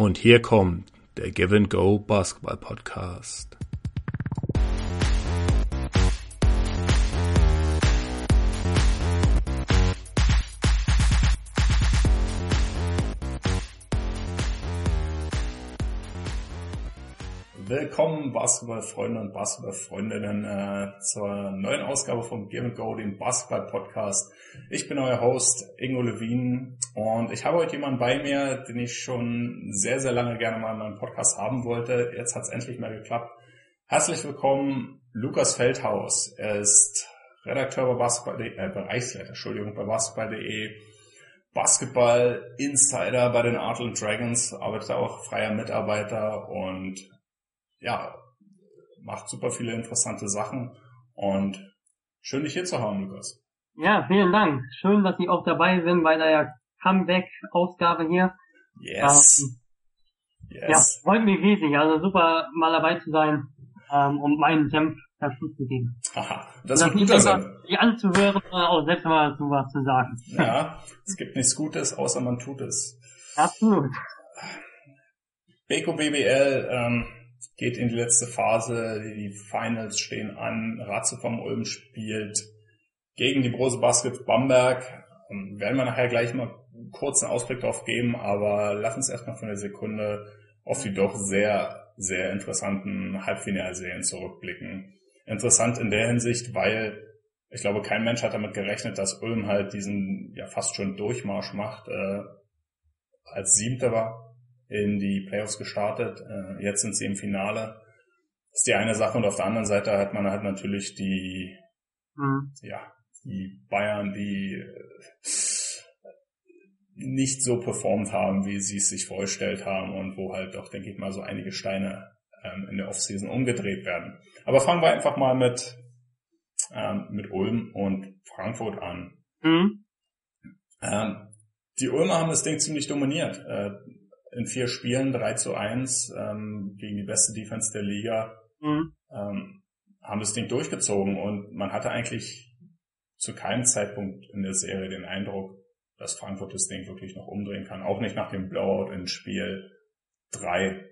Und hier kommt der Give and Go Basketball Podcast. Willkommen Basketballfreunde und Basketballfreundinnen äh, zur neuen Ausgabe Give and Go, dem Basketball Podcast. Ich bin euer Host Ingo Levin und ich habe heute jemanden bei mir, den ich schon sehr, sehr lange gerne mal in meinem Podcast haben wollte. Jetzt hat es endlich mal geklappt. Herzlich willkommen, Lukas Feldhaus. Er ist Redakteur bei Basketball, äh, Bereichsleiter, Entschuldigung, bei Basketball.de. Basketball Insider bei den Artland Dragons, arbeitet auch freier Mitarbeiter und ja, macht super viele interessante Sachen und schön dich hier zu haben, Lukas. Ja, vielen Dank. Schön, dass Sie auch dabei sind bei der Comeback-Ausgabe hier. Yes. Ähm, yes. Ja, freut mich riesig. Also super, mal dabei zu sein ähm, und meinen Senf dazu zu geben. Haha, das wird guter sein. Die anzuhören, auch selbst mal dazu was zu sagen. Ja, es gibt nichts Gutes, außer man tut es. Absolut. Beko BBL, ähm, geht in die letzte Phase, die Finals stehen an, Ratze vom Ulm spielt gegen die Brose Basket Bamberg. Ähm, werden wir nachher gleich mal einen kurzen Ausblick drauf geben, aber lass uns erstmal von der Sekunde auf die doch sehr, sehr interessanten Halbfinalserien zurückblicken. Interessant in der Hinsicht, weil ich glaube, kein Mensch hat damit gerechnet, dass Ulm halt diesen ja fast schon Durchmarsch macht, äh, als Siebter war in die Playoffs gestartet. Äh, jetzt sind sie im Finale. Das ist die eine Sache und auf der anderen Seite hat man halt natürlich die, mhm. ja, die Bayern, die äh, nicht so performt haben, wie sie es sich vorgestellt haben und wo halt doch, denke ich mal, so einige Steine ähm, in der Offseason umgedreht werden. Aber fangen wir einfach mal mit, ähm, mit Ulm und Frankfurt an. Mhm. Ähm, die Ulmer haben das Ding ziemlich dominiert. Äh, in vier Spielen 3 zu 1 ähm, gegen die beste Defense der Liga, mhm. ähm, haben das Ding durchgezogen und man hatte eigentlich zu keinem Zeitpunkt in der Serie den Eindruck, dass Frankfurt das Ding wirklich noch umdrehen kann. Auch nicht nach dem Blowout in Spiel 3.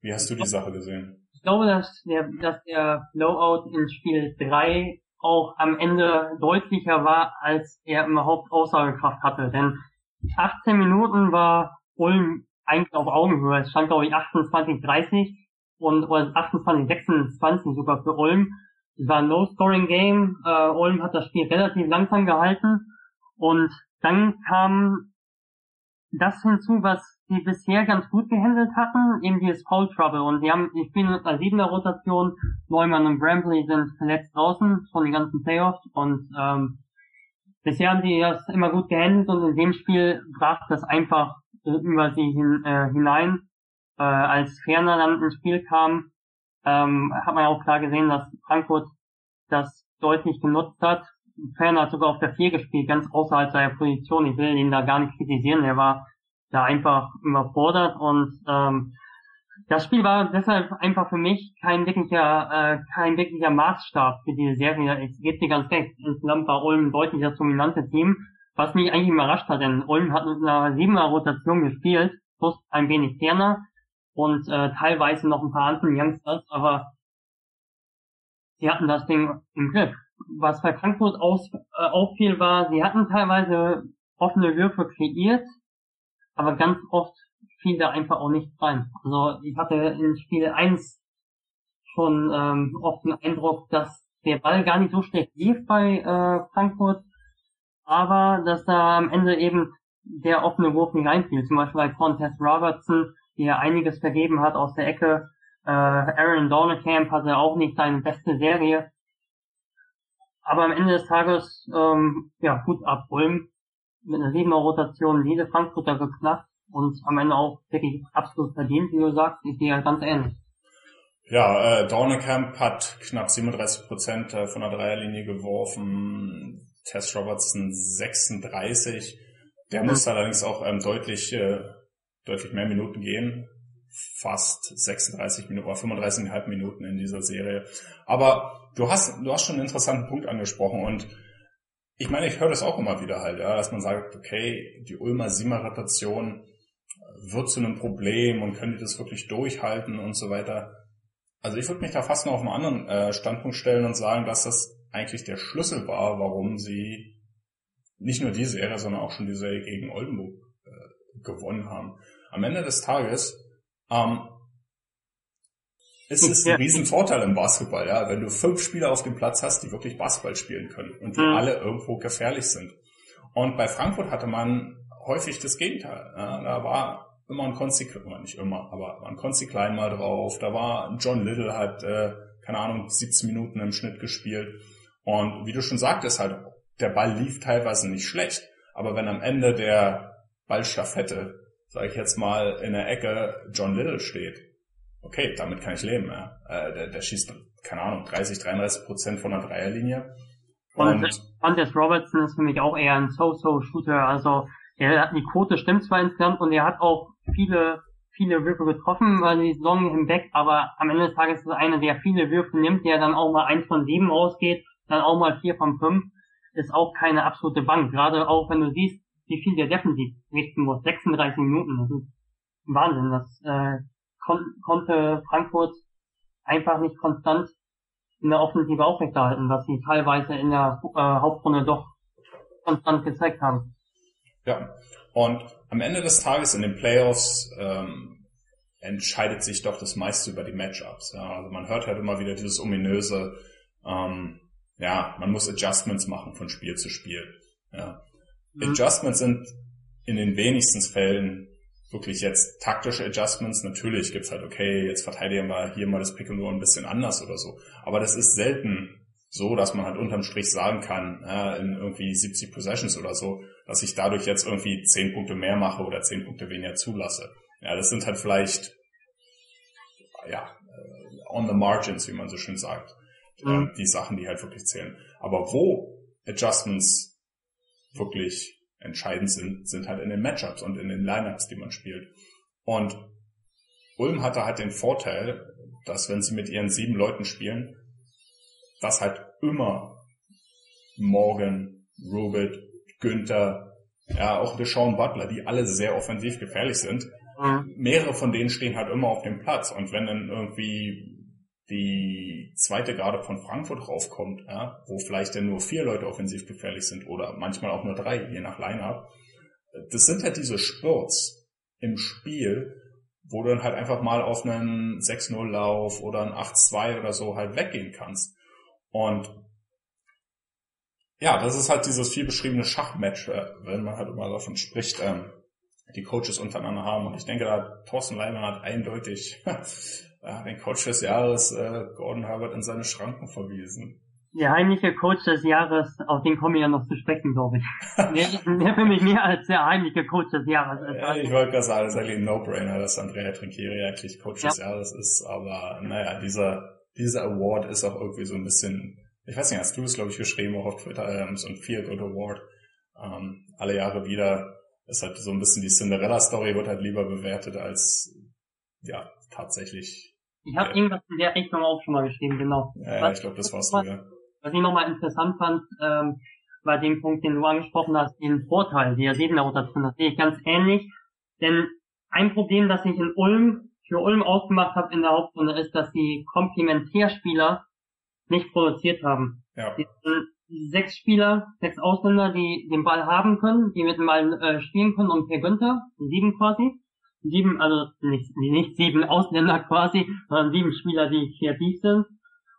Wie hast du die Sache gesehen? Ich glaube, dass der, dass der Blowout in Spiel 3 auch am Ende deutlicher war, als er überhaupt Aussagekraft hatte. Denn 18 Minuten war Ulm eigentlich auf Augenhöhe. Es stand, glaube ich, 28, 30 und oder 28, 26 sogar für Ulm. Es war ein Low-Scoring-Game. Äh, Ulm hat das Spiel relativ langsam gehalten. Und dann kam das hinzu, was sie bisher ganz gut gehandelt hatten, eben dieses Foul Trouble. Und die haben, die spielen mit einer siebener Rotation. Neumann und Brambley sind verletzt draußen von den ganzen Playoffs. Und ähm, bisher haben die das immer gut gehandelt und in dem Spiel brach das einfach über sie hin, äh, hinein. Äh, als Ferner dann ins Spiel kam, ähm, hat man auch klar gesehen, dass Frankfurt das deutlich genutzt hat. Ferner hat sogar auf der 4 gespielt, ganz außerhalb seiner Position. Ich will ihn da gar nicht kritisieren. Er war da einfach überfordert und ähm, das Spiel war deshalb einfach für mich kein wirklicher, äh, kein wirklicher Maßstab für diese Serie. Ich gebe dir ganz recht, insgesamt war Ulm deutlich das dominante Team. Was mich eigentlich überrascht hat, denn Ulm hat mit einer siebener Rotation gespielt, plus ein wenig ferner und äh, teilweise noch ein paar andere Youngsters, aber sie hatten das Ding im Griff. Was bei Frankfurt aus, äh, auffiel war, sie hatten teilweise offene Würfe kreiert, aber ganz oft fiel da einfach auch nicht rein. Also ich hatte in Spiel 1 schon ähm, oft den Eindruck, dass der Ball gar nicht so schlecht lief bei äh, Frankfurt, aber dass da am Ende eben der offene Wurf nicht reinfiel. Zum Beispiel bei Contest Robertson, der einiges vergeben hat aus der Ecke. Äh, Aaron Dornekamp hatte auch nicht seine beste Serie. Aber am Ende des Tages, ähm, ja, gut ab Ulm mit einer siebener Rotation jede Frankfurter geknackt und am Ende auch wirklich absolut verdient, wie du sagst, ich sehe ja ganz ähnlich. Ja, äh, Dornekamp hat knapp 37 Prozent äh, von der Dreierlinie geworfen. Tess Robertson 36. Der muss allerdings auch ähm, deutlich, äh, deutlich mehr Minuten gehen. Fast 36 Minuten oder 35,5 Minuten in dieser Serie. Aber du hast, du hast schon einen interessanten Punkt angesprochen und ich meine, ich höre das auch immer wieder halt, ja, dass man sagt, okay, die Ulmer Simmer-Rotation wird zu einem Problem und können die das wirklich durchhalten und so weiter. Also ich würde mich da fast noch auf einen anderen äh, Standpunkt stellen und sagen, dass das eigentlich der Schlüssel war, warum sie nicht nur diese Serie, sondern auch schon die Serie gegen Oldenburg äh, gewonnen haben. Am Ende des Tages ähm, ist es ein Riesenvorteil im Basketball, ja, wenn du fünf Spieler auf dem Platz hast, die wirklich Basketball spielen können und die mhm. alle irgendwo gefährlich sind. Und bei Frankfurt hatte man häufig das Gegenteil. Ja, da war immer ein Konzi, nicht immer, aber war ein Konzi Klein mal drauf. Da war John Little hat, äh, keine Ahnung, 17 Minuten im Schnitt gespielt. Und wie du schon sagtest, halt, der Ball lief teilweise nicht schlecht. Aber wenn am Ende der Ballstaffette, sage ich jetzt mal, in der Ecke John Little steht, okay, damit kann ich leben. Ja. Äh, der, der schießt, keine Ahnung, 30, 33 Prozent von der Dreierlinie. Und, und Andres Robertson ist für mich auch eher ein So-So-Shooter. Also er hat die Quote stimmt zwar insgesamt und er hat auch viele viele Würfe getroffen über die Saison hinweg, aber am Ende des Tages ist er einer, der viele Würfe nimmt, der dann auch mal eins von sieben rausgeht, dann auch mal vier von fünf, ist auch keine absolute Bank. Gerade auch wenn du siehst, wie viel der defensiv richten muss. 36 Minuten, das ist Wahnsinn. Das äh, kon konnte Frankfurt einfach nicht konstant in der Offensive aufrechterhalten, was sie teilweise in der äh, Hauptrunde doch konstant gezeigt haben. Ja, und am Ende des Tages in den Playoffs ähm, entscheidet sich doch das meiste über die Matchups. Ja. Also man hört halt immer wieder dieses ominöse, ähm, ja, man muss Adjustments machen von Spiel zu Spiel. Ja. Mhm. Adjustments sind in den wenigsten Fällen wirklich jetzt taktische Adjustments. Natürlich gibt's halt, okay, jetzt verteidigen wir hier mal das Pick and Roll ein bisschen anders oder so. Aber das ist selten so, dass man halt unterm Strich sagen kann, ja, in irgendwie 70 Possessions oder so, dass ich dadurch jetzt irgendwie 10 Punkte mehr mache oder 10 Punkte weniger zulasse. Ja, das sind halt vielleicht, ja, äh, on the margins, wie man so schön sagt. Mhm. Die Sachen, die halt wirklich zählen. Aber wo Adjustments wirklich entscheidend sind, sind halt in den Matchups und in den Lineups, die man spielt. Und Ulm hatte halt den Vorteil, dass wenn sie mit ihren sieben Leuten spielen, dass halt immer Morgan, Rubit, Günther, ja, auch Deshaun Butler, die alle sehr offensiv gefährlich sind, mehrere von denen stehen halt immer auf dem Platz. Und wenn dann irgendwie die zweite Garde von Frankfurt raufkommt, ja, wo vielleicht dann nur vier Leute offensiv gefährlich sind oder manchmal auch nur drei, je nach Line-Up. Das sind halt diese Spurts im Spiel, wo du dann halt einfach mal auf einen 6-0-Lauf oder einen 8-2 oder so halt weggehen kannst. Und ja, das ist halt dieses viel beschriebene Schachmatch, äh, wenn man halt immer davon spricht, ähm, die Coaches untereinander haben. Und ich denke, da Thorsten Leimer hat eindeutig ja, den Coach des Jahres äh, Gordon Herbert in seine Schranken verwiesen. Der heimliche Coach des Jahres, auf den komme ich ja noch zu sprechen, glaube ich. der, der für mich mehr als der heimliche Coach des Jahres ist. Ja, ich wollte gerade sagen, es ist eigentlich ein No-Brainer, dass Andrea Trinkieri eigentlich Coach ja. des Jahres ist. Aber naja, dieser, dieser Award ist auch irgendwie so ein bisschen, ich weiß nicht, hast du es, glaube ich, geschrieben, auch auf Twitter, ähm, so ein Feel-Good Award. Ähm, alle Jahre wieder ist halt so ein bisschen die Cinderella-Story, wird halt lieber bewertet als ja, tatsächlich ich habe irgendwas in der Richtung auch schon mal geschrieben, genau. Ja, ja ich glaube, das war's du, ja. Was ich nochmal interessant fand, ähm, war den Punkt, den du angesprochen hast, den Vorteil, der Siebenauer da drin. Das sehe ich ganz ähnlich. Denn ein Problem, das ich in Ulm, für Ulm ausgemacht habe in der Hauptrunde, ist, dass die Komplementärspieler nicht produziert haben. Ja. Die, die sechs Spieler, sechs Ausländer, die den Ball haben können, die mit dem Ball äh, spielen können und Per Günther, sieben quasi sieben, also nicht, nicht sieben Ausländer quasi, sondern sieben Spieler, die kreativ sind.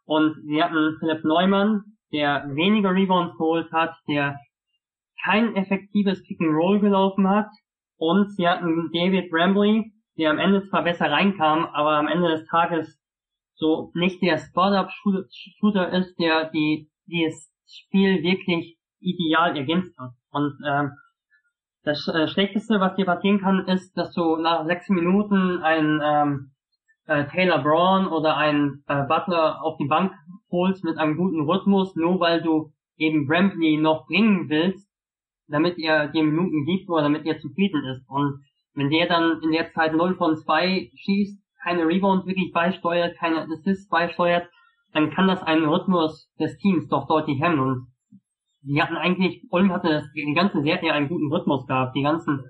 Und sie hatten Philipp Neumann, der weniger Rebounds geholt hat, der kein effektives Pick and Roll gelaufen hat. Und sie hatten David Brambley, der am Ende zwar besser reinkam, aber am Ende des Tages so nicht der Spot-Up-Shooter ist, der die, die das Spiel wirklich ideal ergänzt hat. Und ähm, das äh, Schlechteste, was dir passieren kann, ist, dass du nach sechs Minuten einen ähm, äh, Taylor Braun oder einen äh, Butler auf die Bank holst mit einem guten Rhythmus, nur weil du eben Bramley noch bringen willst, damit er dir Minuten gibt oder damit er zufrieden ist. Und wenn der dann in der Zeit 0 von 2 schießt, keine Rebounds wirklich beisteuert, keine Assists beisteuert, dann kann das einen Rhythmus des Teams doch deutlich hemmen. Und die hatten eigentlich, Ulm hatte das, die ganze Serie einen guten Rhythmus gehabt. Die ganzen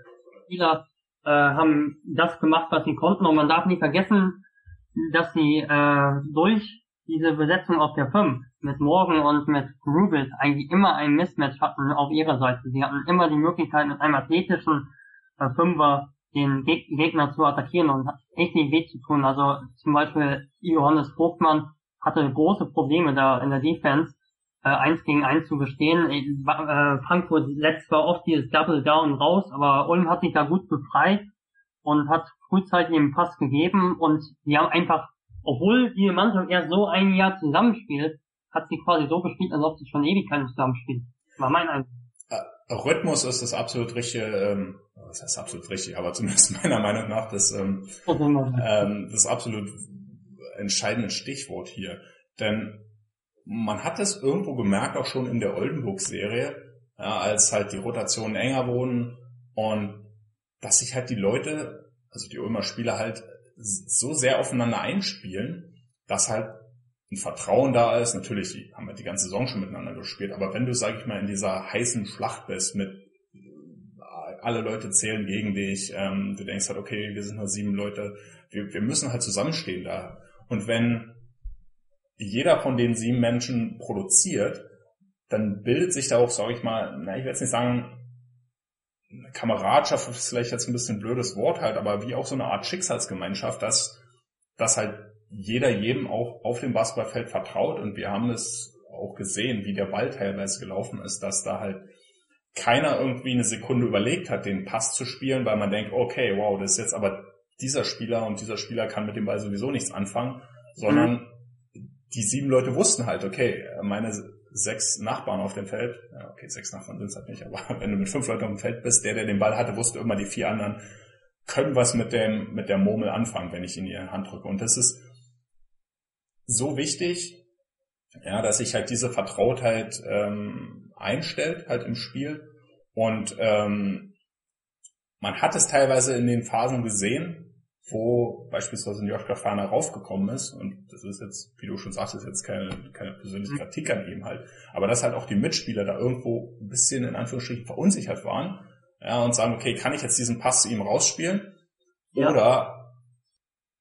Spieler äh, haben das gemacht, was sie konnten. Und man darf nicht vergessen, dass sie äh, durch diese Besetzung auf der 5 mit Morgan und mit Rubis eigentlich immer ein Mismatch hatten auf ihrer Seite. Sie hatten immer die Möglichkeit, mit einem athletischen äh, Fünfer den Geg Gegner zu attackieren und richtig weh zu tun. Also zum Beispiel Johannes Vogtmann hatte große Probleme da in der Defense, äh, eins gegen eins zu bestehen. Äh, Frankfurt letzt zwar oft dieses Double Down raus, aber Ulm hat sich da gut befreit und hat frühzeitig den Pass gegeben und die haben einfach obwohl die Mannschaft erst so ein Jahr zusammenspielt, hat sie quasi so gespielt, als ob sie schon Ewigkeiten zusammenspielt. War mein Eindruck. Äh, Rhythmus ist das absolut richtige, ähm, was heißt absolut richtig, aber zumindest meiner Meinung nach das, ähm, ähm, das absolut entscheidende Stichwort hier. Denn man hat es irgendwo gemerkt, auch schon in der Oldenburg-Serie, ja, als halt die Rotationen enger wurden und dass sich halt die Leute, also die Ulmer Spieler halt so sehr aufeinander einspielen, dass halt ein Vertrauen da ist. Natürlich haben wir die ganze Saison schon miteinander gespielt, aber wenn du, sag ich mal, in dieser heißen Schlacht bist mit äh, alle Leute zählen gegen dich, ähm, du denkst halt, okay, wir sind nur sieben Leute, wir, wir müssen halt zusammenstehen da. Und wenn jeder von den sieben Menschen produziert, dann bildet sich da auch, sag ich mal, na, ich werde jetzt nicht sagen, Kameradschaft ist vielleicht jetzt ein bisschen ein blödes Wort halt, aber wie auch so eine Art Schicksalsgemeinschaft, dass, dass halt jeder jedem auch auf dem Basketballfeld vertraut und wir haben es auch gesehen, wie der Ball teilweise gelaufen ist, dass da halt keiner irgendwie eine Sekunde überlegt hat, den Pass zu spielen, weil man denkt, okay, wow, das ist jetzt aber dieser Spieler und dieser Spieler kann mit dem Ball sowieso nichts anfangen, sondern mhm. Die sieben Leute wussten halt, okay, meine sechs Nachbarn auf dem Feld, okay, sechs Nachbarn sind es halt nicht, aber wenn du mit fünf Leuten auf dem Feld bist, der, der den Ball hatte, wusste immer, die vier anderen können was mit dem, mit der Murmel anfangen, wenn ich in ihre Hand drücke. Und das ist so wichtig, ja, dass sich halt diese Vertrautheit ähm, einstellt, halt im Spiel. Und ähm, man hat es teilweise in den Phasen gesehen, wo beispielsweise Joschka Fahner raufgekommen ist, und das ist jetzt, wie du schon sagst, ist jetzt keine, keine persönliche Kritik an ihm halt, aber dass halt auch die Mitspieler da irgendwo ein bisschen in Anführungsstrichen verunsichert waren, ja, und sagen, okay, kann ich jetzt diesen Pass zu ihm rausspielen? Ja. Oder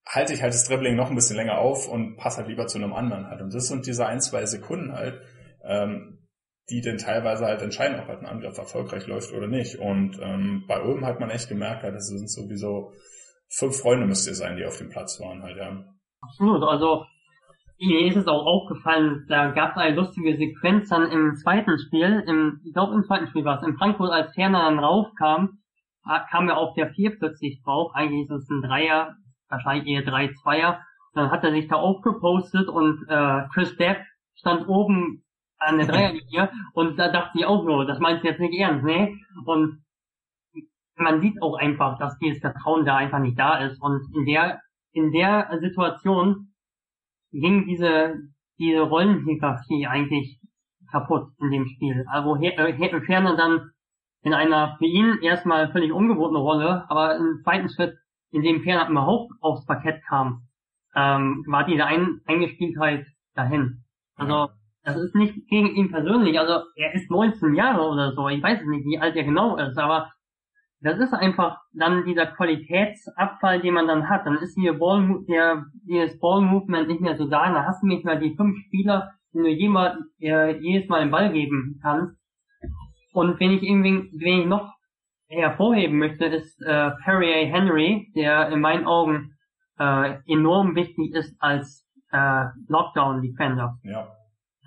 halte ich halt das Dribbling noch ein bisschen länger auf und passe halt lieber zu einem anderen halt. Und das sind diese ein, zwei Sekunden halt, ähm, die denn teilweise halt entscheiden, ob halt ein Angriff erfolgreich läuft oder nicht. Und ähm, bei Ulm hat man echt gemerkt, halt, das sind sowieso fünf Freunde müsst ihr sein, die auf dem Platz waren halt, ja. Absolut, also mir ist es auch aufgefallen, da gab es eine lustige Sequenz dann im zweiten Spiel, im, ich glaube im zweiten Spiel war es, in Frankfurt, als Ferner dann raufkam, kam er auf der vier plötzlich drauf, eigentlich ist es ein Dreier, wahrscheinlich eher drei Zweier, dann hat er sich da aufgepostet und äh, Chris Depp stand oben an der Dreierlinie und da dachte ich auch nur, das meinst du jetzt nicht ernst, ne? Und man sieht auch einfach, dass dieses Vertrauen da einfach nicht da ist. Und in der, in der Situation ging diese, diese Rollenhierarchie eigentlich kaputt in dem Spiel. Also äh, Ferner dann in einer für ihn erstmal völlig ungewohnten Rolle, aber im zweiten Schritt, in dem Ferner überhaupt aufs Parkett kam, ähm, war diese Ein Eingespieltheit dahin. Also das ist nicht gegen ihn persönlich, also er ist 19 Jahre oder so, ich weiß nicht, wie alt er genau ist, aber das ist einfach dann dieser Qualitätsabfall, den man dann hat. Dann ist hier Ball, der, dieses Ball-Movement nicht mehr so da. Da hast du nicht mehr die fünf Spieler, die du jemand, äh, jedes Mal den Ball geben kannst. Und wenn ich irgendwie, wenn ich noch hervorheben möchte, ist äh, Perry A. Henry, der in meinen Augen äh, enorm wichtig ist als äh, Lockdown-Defender. Ja.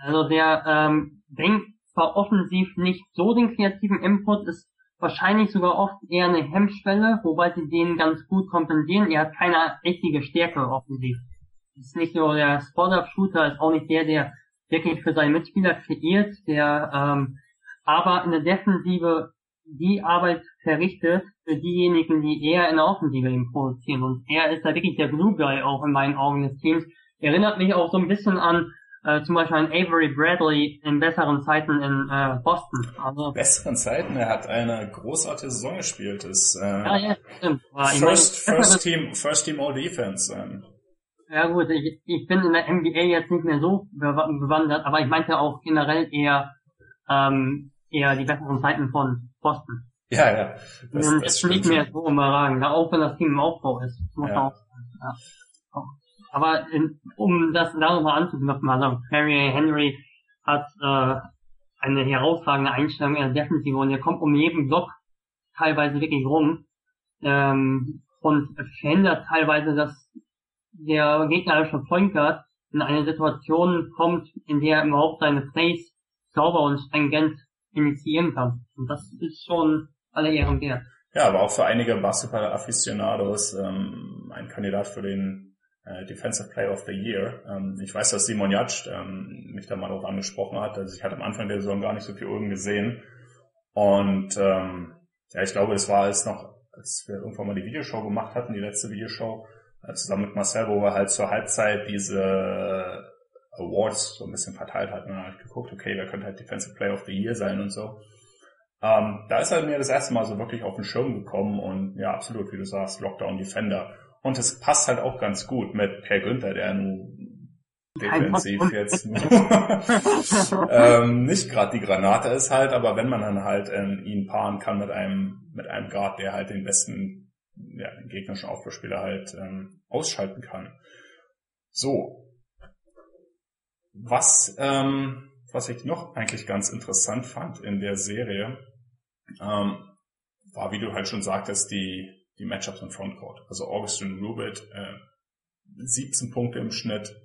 Also der ähm, bringt zwar offensiv nicht so den kreativen Input, ist wahrscheinlich sogar oft eher eine Hemmschwelle, wobei sie den ganz gut kompensieren. Er hat keine richtige Stärke offensiv. Ist nicht so der Spot-Up-Shooter, ist auch nicht der, der wirklich für seine Mitspieler kreiert, der ähm, aber in der Defensive die Arbeit verrichtet für diejenigen, die eher in der Offensive eben produzieren. Und er ist da wirklich der Blue Guy auch in meinen Augen des Teams. Erinnert mich auch so ein bisschen an äh, zum Beispiel ein Avery Bradley in besseren Zeiten in äh, Boston. Also, besseren Zeiten? Er hat eine großartige Saison gespielt. Ist, äh, ja, ja, stimmt. First, first, Team, First Team All Defense. Ähm. Ja gut, ich, ich bin in der NBA jetzt nicht mehr so bewandert, aber ich meinte auch generell eher ähm, eher die besseren Zeiten von Boston. Ja, ja. Das, das, das nicht mehr so überragend, auch wenn das Team im Aufbau ist. Muss ja. auch, ja. Aber in, um das da nochmal anzuknüpfen, also Perry Henry hat äh, eine herausragende Einstellung in der Defensive und er kommt um jeden Block teilweise wirklich rum ähm, und verhindert teilweise, dass der gegnerische Point Guard in eine Situation kommt, in der er überhaupt seine Plays sauber und stringent initiieren kann. Und das ist schon alle Ehren wert. Ja, aber auch für einige Basketball-Afficionados ähm, ein Kandidat für den äh, Defensive Player of the Year. Ähm, ich weiß, dass Simon Jatsch ähm, mich da mal darauf angesprochen hat. Also ich hatte am Anfang der Saison gar nicht so viel Ulm gesehen. Und ähm, ja, ich glaube, das war als noch, als wir irgendwann mal die Videoshow gemacht hatten, die letzte Videoshow, äh, zusammen mit Marcel, wo wir halt zur Halbzeit diese Awards so ein bisschen verteilt hatten. Und dann habe ich geguckt, okay, wer könnte halt Defensive Player of the Year sein und so. Ähm, da ist er mir das erste Mal so wirklich auf den Schirm gekommen und ja, absolut, wie du sagst, Lockdown Defender. Und es passt halt auch ganz gut mit Per Günther, der nun defensiv jetzt ähm, nicht gerade die Granate ist halt, aber wenn man dann halt ähm, ihn paaren kann mit einem mit einem Guard, der halt den besten ja, den gegnerischen Aufbauspieler halt ähm, ausschalten kann. So, was, ähm, was ich noch eigentlich ganz interessant fand in der Serie, ähm, war, wie du halt schon sagtest, die, die Matchups im Frontcourt. Also Augustin Rubit, äh, 17 Punkte im Schnitt,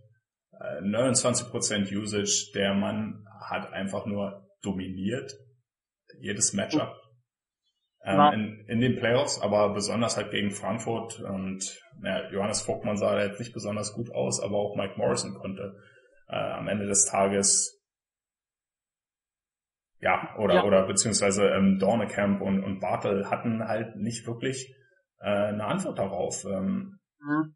äh, 29% Usage. Der Mann hat einfach nur dominiert jedes Matchup ähm, in, in den Playoffs, aber besonders halt gegen Frankfurt. Und ja, Johannes Vogtmann sah da jetzt nicht besonders gut aus, aber auch Mike Morrison konnte äh, am Ende des Tages ja, oder, ja. oder beziehungsweise ähm, Dornekamp und, und Bartel hatten halt nicht wirklich äh, eine Antwort darauf. Ähm. Mhm.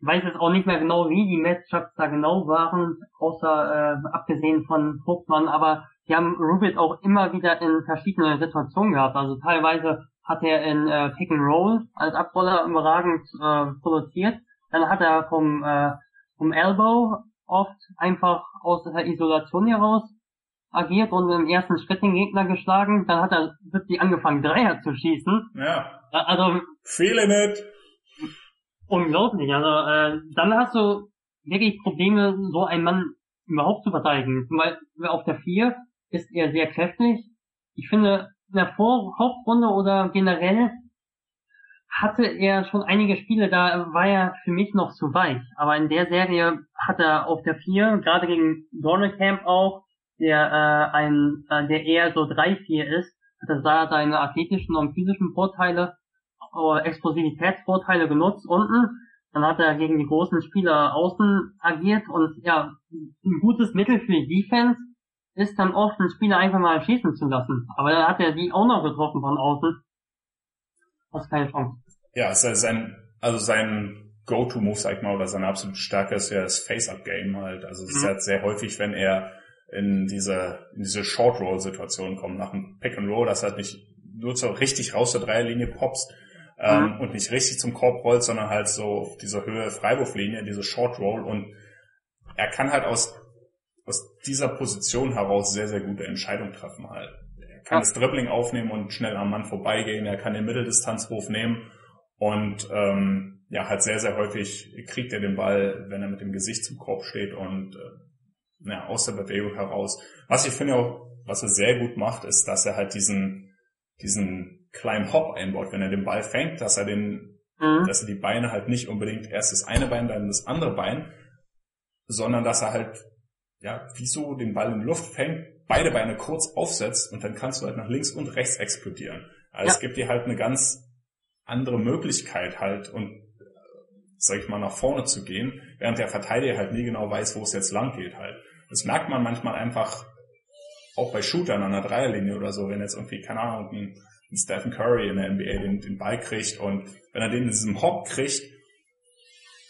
Ich weiß jetzt auch nicht mehr genau, wie die Matchups da genau waren, außer äh, abgesehen von Vogtmann, aber die haben Rubit auch immer wieder in verschiedenen Situationen gehabt. Also teilweise hat er in äh, Pick and Roll als Abroller überragend äh, produziert. Dann hat er vom, äh, vom Elbow oft einfach aus der Isolation heraus agiert und im ersten Schritt den Gegner geschlagen. Dann hat er wirklich angefangen, Dreier zu schießen. Ja. Also. Feeling it. Unglaublich. Also, äh, dann hast du wirklich Probleme, so einen Mann überhaupt zu verteidigen. Beispiel auf der 4 ist er sehr kräftig. Ich finde, in der Vor Hauptrunde oder generell hatte er schon einige Spiele, da war er für mich noch zu weich. Aber in der Serie hat er auf der 4, gerade gegen Dornecamp auch, der äh, ein, äh, der eher so 3-4 ist, hat er da seine athletischen und physischen Vorteile, äh, Explosivitätsvorteile genutzt unten. Dann hat er gegen die großen Spieler außen agiert und ja, ein gutes Mittel für die Defense ist dann oft, einen Spieler einfach mal schießen zu lassen. Aber dann hat er die auch noch getroffen von außen. Das ist keine Chance. Ja, es ist sein, also sein Go-To-Move, sag ich mal, oder seine absolute Stärke ist ja das Face-Up-Game halt. Also es mhm. ist halt sehr häufig, wenn er in diese, in diese Short-Roll-Situation kommt, nach einem Pick-and-Roll, dass halt nicht nur so richtig raus zur Dreierlinie popst, ähm, mhm. und nicht richtig zum Korb rollt, sondern halt so auf dieser Höhe Freiwurflinie, diese Short Roll und er kann halt aus aus dieser Position heraus sehr, sehr gute Entscheidungen treffen halt. Er kann ja. das Dribbling aufnehmen und schnell am Mann vorbeigehen, er kann den Mitteldistanzwurf nehmen und ähm, ja, halt sehr, sehr häufig kriegt er den Ball, wenn er mit dem Gesicht zum Korb steht und äh, ja, aus der Bewegung heraus. Was ich finde auch, was er sehr gut macht, ist, dass er halt diesen, diesen kleinen Hop einbaut, wenn er den Ball fängt, dass er den, mhm. dass er die Beine halt nicht unbedingt erst das eine Bein, dann das andere Bein, sondern dass er halt ja, wieso den Ball in Luft fängt, beide Beine kurz aufsetzt und dann kannst du halt nach links und rechts explodieren. Also ja. es gibt dir halt eine ganz andere Möglichkeit halt und sag ich mal, nach vorne zu gehen, während der Verteidiger halt nie genau weiß, wo es jetzt lang geht halt. Das merkt man manchmal einfach auch bei Shootern an der Dreierlinie oder so, wenn jetzt irgendwie, keine Ahnung, ein, ein Stephen Curry in der NBA den, den Ball kriegt und wenn er den in diesem Hop kriegt,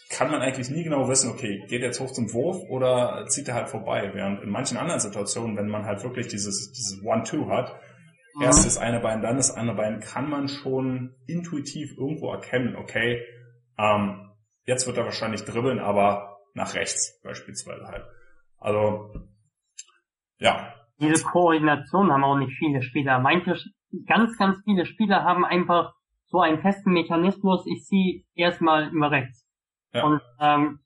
kann man eigentlich nie genau wissen, okay, geht er jetzt hoch zum Wurf oder zieht er halt vorbei. Während in manchen anderen Situationen, wenn man halt wirklich dieses, dieses One-Two hat, mhm. erst das eine Bein, dann das andere Bein, kann man schon intuitiv irgendwo erkennen, okay, ähm, jetzt wird er wahrscheinlich dribbeln, aber nach rechts beispielsweise halt. Also, ja, diese Koordination haben auch nicht viele Spieler. Manche, ganz, ganz viele Spieler haben einfach so einen festen Mechanismus, ich ziehe erstmal immer rechts. Ja. Und ähm,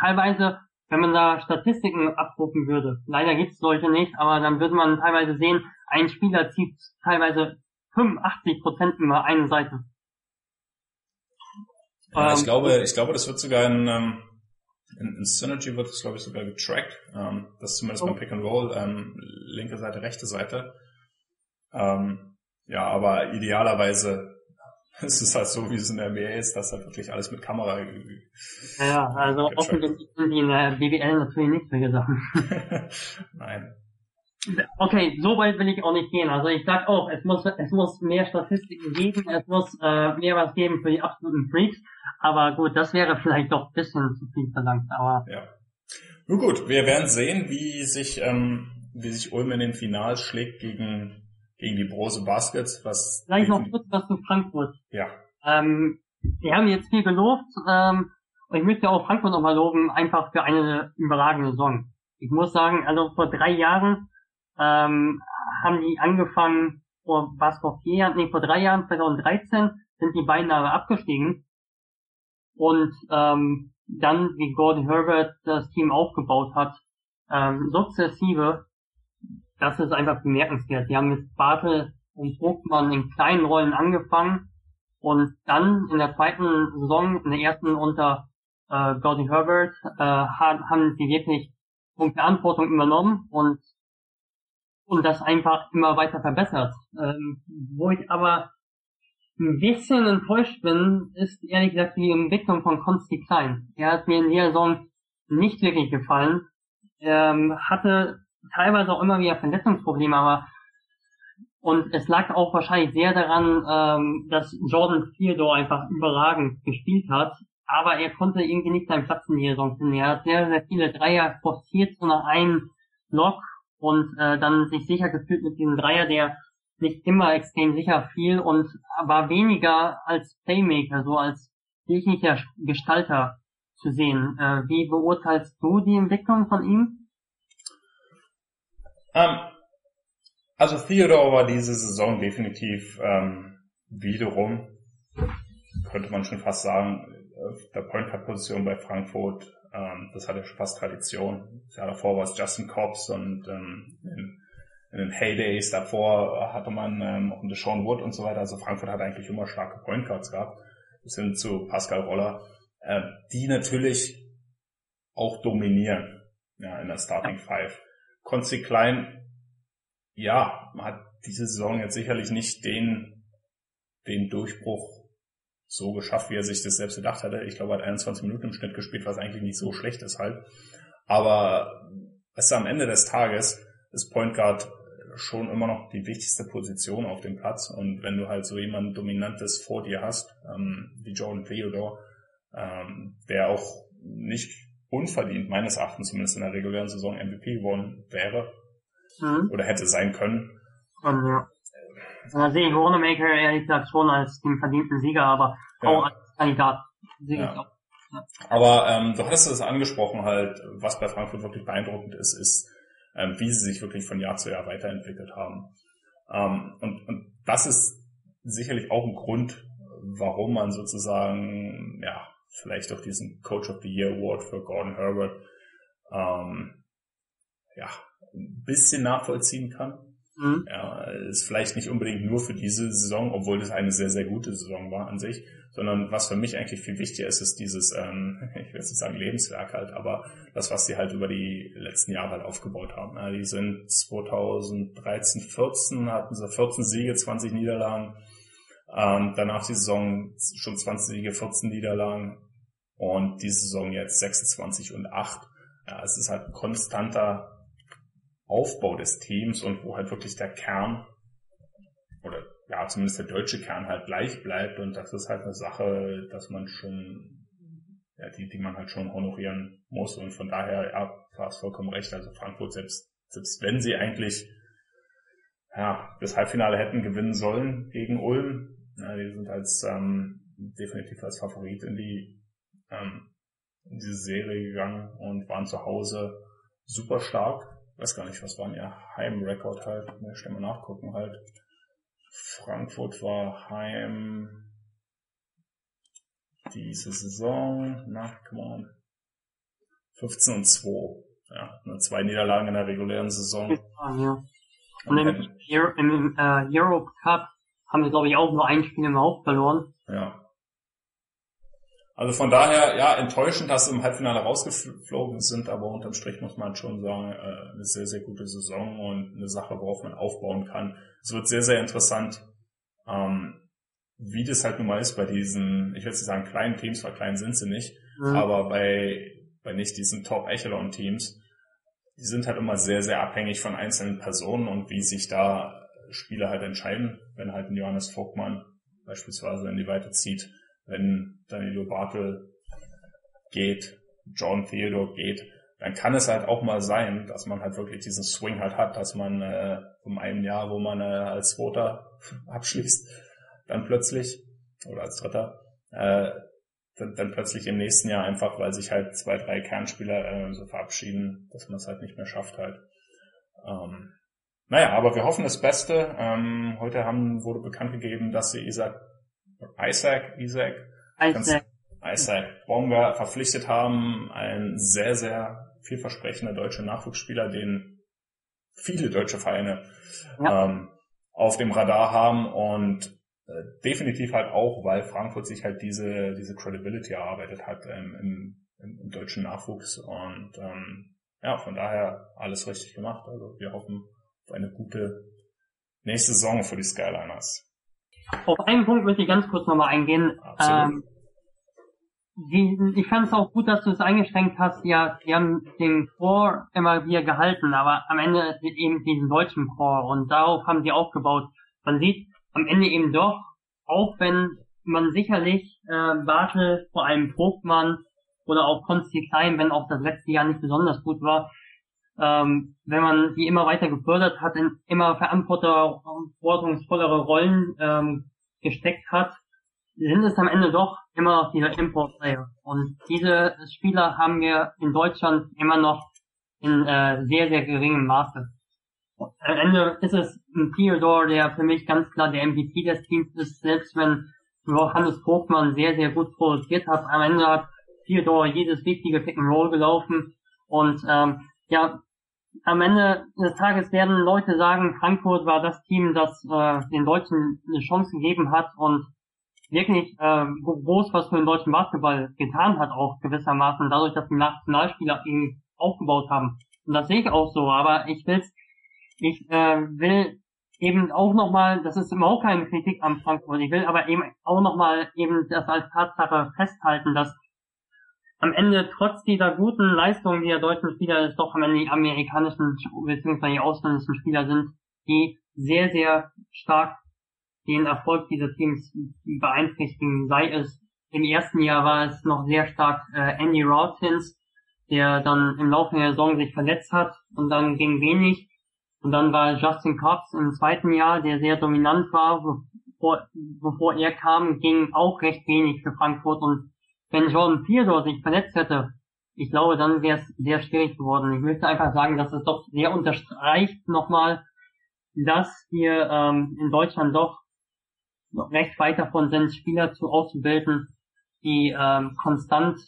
teilweise, wenn man da Statistiken abrufen würde, leider gibt es solche nicht, aber dann würde man teilweise sehen, ein Spieler zieht teilweise 85 Prozent immer eine Seite. Ja, ähm, ich glaube, ich glaube, das wird sogar in, ähm, in, in Synergy wird das glaube ich sogar getrackt. Ähm, das ist zumindest oh. beim Pick and Roll, ähm, linke Seite, rechte Seite. Ähm, ja, aber idealerweise es ist halt so, wie es in der NBA ist, dass halt wirklich alles mit Kamera. Ja, also offensichtlich sind die in der BWL natürlich nicht solche Sachen. Nein. Okay, so weit will ich auch nicht gehen. Also ich sag auch, es muss, es muss mehr Statistiken geben, es muss äh, mehr was geben für die absoluten Freaks. Aber gut, das wäre vielleicht doch ein bisschen zu viel verlangt. Aber ja. Nun gut, wir werden sehen, wie sich ähm, wie sich Ulm in den Finals schlägt gegen gegen die Brose Baskets. Was Vielleicht noch kurz was zu Frankfurt. Ja. Ähm, wir haben jetzt viel gelobt. Ähm, und ich möchte auch Frankfurt nochmal loben, einfach für eine überragende Saison. Ich muss sagen, also vor drei Jahren ähm, haben die angefangen, vor was vor vier Jahren, nee, vor drei Jahren, 2013, sind die beiden aber abgestiegen. Und ähm, dann, wie Gordon Herbert das Team aufgebaut hat, ähm, sukzessive, das ist einfach bemerkenswert. Die haben mit Bartel und Bruckmann in kleinen Rollen angefangen und dann in der zweiten Saison, in der ersten unter äh, Gordon Herbert, äh, haben sie wirklich Verantwortung übernommen und und das einfach immer weiter verbessert. Ähm, wo ich aber ein bisschen enttäuscht bin, ist ehrlich gesagt die Entwicklung von Konsti Klein. Er hat mir in der Saison nicht wirklich gefallen. Ähm, hatte teilweise auch immer wieder Verletzungsprobleme, aber und es lag auch wahrscheinlich sehr daran, ähm, dass Jordan Theodore einfach überragend gespielt hat, aber er konnte irgendwie nicht seinen Platz in der Saison finden. Er hat sehr, sehr viele Dreier forciert so nach einem Block und äh, dann sich sicher gefühlt mit diesem Dreier, der nicht immer extrem sicher fiel und war weniger als Playmaker, so als technischer Gestalter zu sehen. Äh, wie beurteilst du die Entwicklung von ihm? Ähm, also Theodore war diese Saison definitiv ähm, wiederum, könnte man schon fast sagen, auf der Point Guard Position bei Frankfurt ähm, das hatte schon fast Tradition. Das Jahr davor war es Justin Cobbs und ähm, in, in, den Heydays davor hatte man ähm, auch Deshaun Wood und so weiter. Also Frankfurt hat eigentlich immer starke Point Guards gehabt. Bis hin zu Pascal Roller, äh, die natürlich auch dominieren ja, in der Starting Five. Konzi Klein, ja, hat diese Saison jetzt sicherlich nicht den, den Durchbruch so geschafft, wie er sich das selbst gedacht hatte. Ich glaube, er hat 21 Minuten im Schnitt gespielt, was eigentlich nicht so schlecht ist halt. Aber es ist am Ende des Tages ist Point Guard schon immer noch die wichtigste Position auf dem Platz. Und wenn du halt so jemand Dominantes vor dir hast, ähm, wie Jordan Theodore, ähm, der auch nicht unverdient, meines Erachtens zumindest in der regulären Saison MVP geworden wäre mhm. oder hätte sein können. Um, ja. Da sehe ich Wanamaker ehrlich gesagt schon als den verdienten Sieger, aber ja. auch als Kandidat ja. Aber ähm, du hattest es angesprochen halt, was bei Frankfurt wirklich beeindruckend ist, ist, ähm, wie sie sich wirklich von Jahr zu Jahr weiterentwickelt haben. Ähm, und, und das ist sicherlich auch ein Grund, warum man sozusagen, ja, vielleicht auch diesen Coach of the Year Award für Gordon Herbert, ähm, ja, ein bisschen nachvollziehen kann. Mhm. Ja, ist vielleicht nicht unbedingt nur für diese Saison, obwohl das eine sehr, sehr gute Saison war an sich, sondern was für mich eigentlich viel wichtiger ist, ist dieses, ähm, ich will jetzt nicht sagen Lebenswerk halt, aber das, was sie halt über die letzten Jahre halt aufgebaut haben. Ja, die sind 2013, 14 hatten sie 14 Siege, 20 Niederlagen, ähm, danach die Saison schon 20 Siege, 14 Niederlagen und diese Saison jetzt 26 und 8. Ja, es ist halt konstanter Aufbau des Teams und wo halt wirklich der Kern oder ja, zumindest der deutsche Kern halt gleich bleibt und das ist halt eine Sache, dass man schon, ja, die, die man halt schon honorieren muss und von daher, ja, du hast vollkommen recht, also Frankfurt selbst, selbst wenn sie eigentlich, ja, das Halbfinale hätten gewinnen sollen gegen Ulm, ja, die sind als, ähm, definitiv als Favorit in die, ähm, in diese Serie gegangen und waren zu Hause super stark weiß gar nicht, was war denn ihr Heimrekord halt, ne, schnell mal nachgucken halt. Frankfurt war Heim diese Saison, na, come on. 15 und 2. Ja, nur zwei Niederlagen in der regulären Saison. Ja. Und im, Euro, im äh, Europe Cup haben sie, glaube ich, auch nur ein Spiel im Haupt verloren. Ja. Also von daher, ja, enttäuschend, dass sie im Halbfinale rausgeflogen sind, aber unterm Strich muss man schon sagen, äh, eine sehr, sehr gute Saison und eine Sache, worauf man aufbauen kann. Es wird sehr, sehr interessant, ähm, wie das halt nun mal ist bei diesen, ich will nicht sagen kleinen Teams, weil klein sind sie nicht, mhm. aber bei, bei nicht diesen Top-Echelon-Teams, die sind halt immer sehr, sehr abhängig von einzelnen Personen und wie sich da Spieler halt entscheiden, wenn halt ein Johannes Vogtmann beispielsweise in die Weite zieht, wenn Danilo Bartel geht, John Theodore geht, dann kann es halt auch mal sein, dass man halt wirklich diesen Swing halt hat, dass man äh, um einem Jahr, wo man äh, als Zweiter abschließt, dann plötzlich, oder als Dritter, äh, dann, dann plötzlich im nächsten Jahr einfach, weil sich halt zwei, drei Kernspieler äh, so verabschieden, dass man es halt nicht mehr schafft halt. Ähm, naja, aber wir hoffen das Beste. Ähm, heute haben, wurde bekannt gegeben, dass sie Isaac, Isaac, Isaac, Isaac, Isaac Bonga verpflichtet haben. Ein sehr, sehr vielversprechender deutscher Nachwuchsspieler, den viele deutsche Vereine ja. ähm, auf dem Radar haben und äh, definitiv halt auch, weil Frankfurt sich halt diese, diese Credibility erarbeitet hat ähm, im, im, im, deutschen Nachwuchs und ähm, ja, von daher alles richtig gemacht. Also wir hoffen auf eine gute nächste Saison für die Skyliners. Auf einen Punkt möchte ich ganz kurz nochmal eingehen. Ähm, die, ich fand es auch gut, dass du es eingeschränkt hast. Ja, die haben den Core immer wieder gehalten, aber am Ende eben diesen deutschen Core und darauf haben sie aufgebaut. Man sieht am Ende eben doch, auch wenn man sicherlich äh, Bartel, vor allem Vogtmann oder auch Konsti Klein, wenn auch das letzte Jahr nicht besonders gut war, ähm, wenn man die immer weiter gefördert hat, in immer verantwortungsvollere Rollen ähm, gesteckt hat, sind es am Ende doch immer noch diese Import-Player. Und diese Spieler haben wir in Deutschland immer noch in äh, sehr, sehr geringem Maße. Am Ende ist es ein Theodore, der für mich ganz klar der MVP des Teams ist, selbst wenn Hannes Vogtmann sehr, sehr gut produziert hat. Am Ende hat Theodore jedes wichtige Pick and Roll gelaufen und ähm, ja, am Ende des Tages werden Leute sagen, Frankfurt war das Team, das äh, den Deutschen eine Chance gegeben hat und wirklich äh, groß was für den deutschen Basketball getan hat, auch gewissermaßen, dadurch, dass die Nationalspieler ihn aufgebaut haben. Und das sehe ich auch so, aber ich will's, ich äh, will eben auch nochmal, das ist überhaupt keine Kritik am Frankfurt, ich will aber eben auch nochmal eben das als Tatsache festhalten, dass am Ende trotz dieser guten Leistungen der deutschen Spieler es doch am Ende die amerikanischen bzw. die ausländischen Spieler sind, die sehr, sehr stark den Erfolg dieser Teams beeinträchtigen. Sei es im ersten Jahr war es noch sehr stark äh, Andy Routins, der dann im Laufe der Saison sich verletzt hat und dann ging wenig. Und dann war Justin Cobbs im zweiten Jahr, der sehr dominant war, bevor, bevor er kam, ging auch recht wenig für Frankfurt und wenn Jordan Theodore sich verletzt hätte, ich glaube, dann wäre es sehr schwierig geworden. Ich möchte einfach sagen, dass es doch sehr unterstreicht nochmal, dass wir ähm, in Deutschland doch noch recht weit davon sind, Spieler zu auszubilden, die ähm, konstant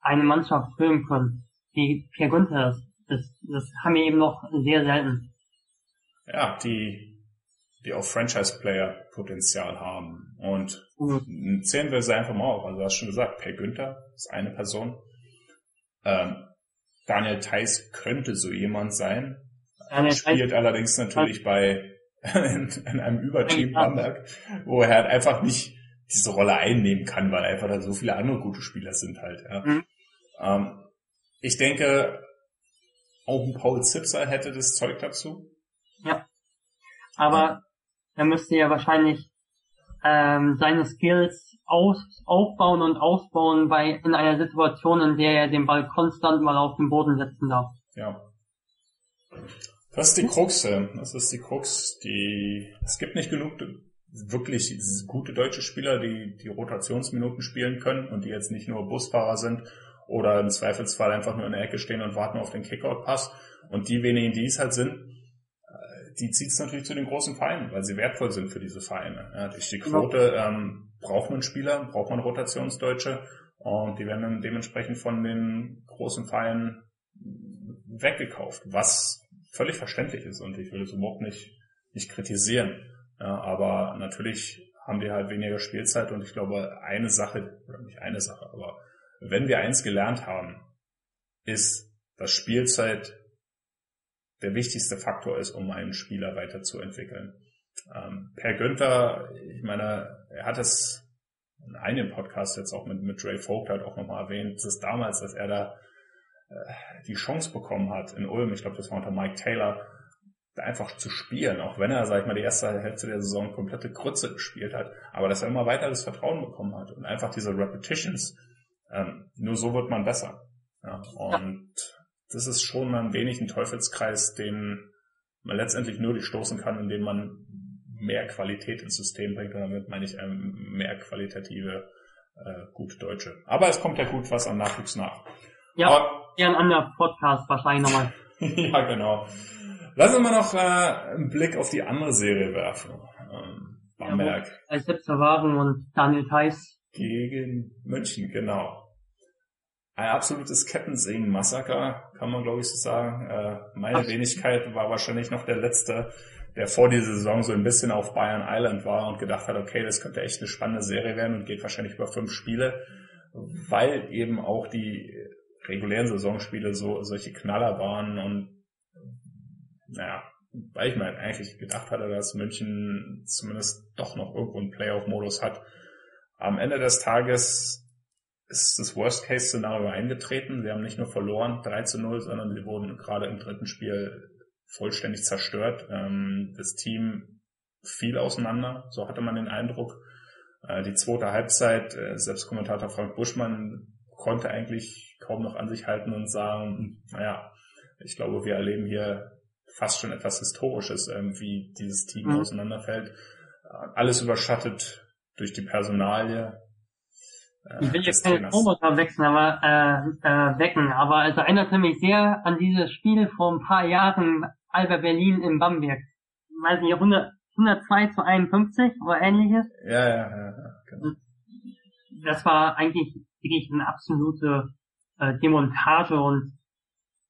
eine Mannschaft füllen können. Wie Pierre Günther das, das, das haben wir eben noch sehr selten. Ja, die die auch Franchise-Player-Potenzial haben. Und mhm. zählen wir sie einfach mal auf. Also du hast schon gesagt, Per Günther ist eine Person. Ähm, Daniel Theiss könnte so jemand sein. Daniel spielt Theiss. allerdings natürlich bei in, in einem Überteam Bamberg, wo er halt einfach nicht diese Rolle einnehmen kann, weil einfach da so viele andere gute Spieler sind halt. Ja. Mhm. Ähm, ich denke, auch ein Paul Zipser hätte das Zeug dazu. Ja. Aber er müsste ja wahrscheinlich ähm, seine Skills aus, aufbauen und ausbauen bei in einer Situation, in der er den Ball konstant mal auf den Boden setzen darf. Ja. Das ist die Krux, das ist die Krux, die, es gibt nicht genug wirklich gute deutsche Spieler, die die Rotationsminuten spielen können und die jetzt nicht nur Busfahrer sind oder im Zweifelsfall einfach nur in der Ecke stehen und warten auf den Kickout-Pass. Und die wenigen, die es halt sind, äh, die zieht es natürlich zu den großen Vereinen, weil sie wertvoll sind für diese Vereine. Ja, durch die genau. Quote ähm, braucht man Spieler, braucht man Rotationsdeutsche und die werden dann dementsprechend von den großen Vereinen weggekauft, was völlig verständlich ist und ich will es überhaupt nicht, nicht kritisieren. Ja, aber natürlich haben die halt weniger Spielzeit und ich glaube, eine Sache, oder nicht eine Sache, aber wenn wir eins gelernt haben, ist, dass Spielzeit der wichtigste Faktor ist, um einen Spieler weiterzuentwickeln. Ähm, per Günther, ich meine, er hat es in einem Podcast jetzt auch mit, mit Ray Vogt halt auch nochmal erwähnt, dass damals, dass er da äh, die Chance bekommen hat in Ulm, ich glaube, das war unter Mike Taylor, einfach zu spielen, auch wenn er, sag ich mal, die erste Hälfte der Saison komplette Grütze gespielt hat, aber dass er immer weiter das Vertrauen bekommen hat und einfach diese Repetitions, ähm, nur so wird man besser. Ja, und ja. Das ist schon ein wenig ein Teufelskreis, den man letztendlich nur durchstoßen kann, indem man mehr Qualität ins System bringt und damit meine ich ähm, mehr qualitative äh, gute Deutsche. Aber es kommt ja gut was an Nachwuchs nach. Ja, Aber, eher ein anderer Podcast wahrscheinlich nochmal. ja, genau. Lassen wir noch äh, einen Blick auf die andere Serie werfen. Ähm, Bamberg. Ja, Sepp Wagen und Daniel Theiss. Gegen München, genau. Ein absolutes Kettensingen-Massaker, kann man glaube ich so sagen. Äh, meine Ach. Wenigkeit war wahrscheinlich noch der letzte, der vor dieser Saison so ein bisschen auf Bayern Island war und gedacht hat, okay, das könnte echt eine spannende Serie werden und geht wahrscheinlich über fünf Spiele, weil eben auch die regulären Saisonspiele so solche Knaller waren und naja, weil ich mir halt eigentlich gedacht hatte, dass München zumindest doch noch irgendwo einen Playoff-Modus hat. Am Ende des Tages ist das Worst-Case-Szenario eingetreten. Sie haben nicht nur verloren, 3 zu 0, sondern sie wurden gerade im dritten Spiel vollständig zerstört. Ähm, das Team fiel auseinander, so hatte man den Eindruck. Äh, die zweite Halbzeit, äh, selbst Kommentator Frank Buschmann konnte eigentlich kaum noch an sich halten und sagen, naja, ich glaube, wir erleben hier fast schon etwas Historisches, ähm, wie dieses Team mhm. auseinanderfällt. Äh, alles überschattet durch die Personalie. Äh, ich will jetzt keine Roboter wechseln, aber äh, äh, wecken, aber es erinnerte mich sehr an dieses Spiel vor ein paar Jahren Alba Berlin in Bamberg. Ich weiß nicht, 100, 102 zu 51 oder ähnliches. Ja, ja, ja, ja genau. Das war eigentlich wirklich eine absolute äh, Demontage und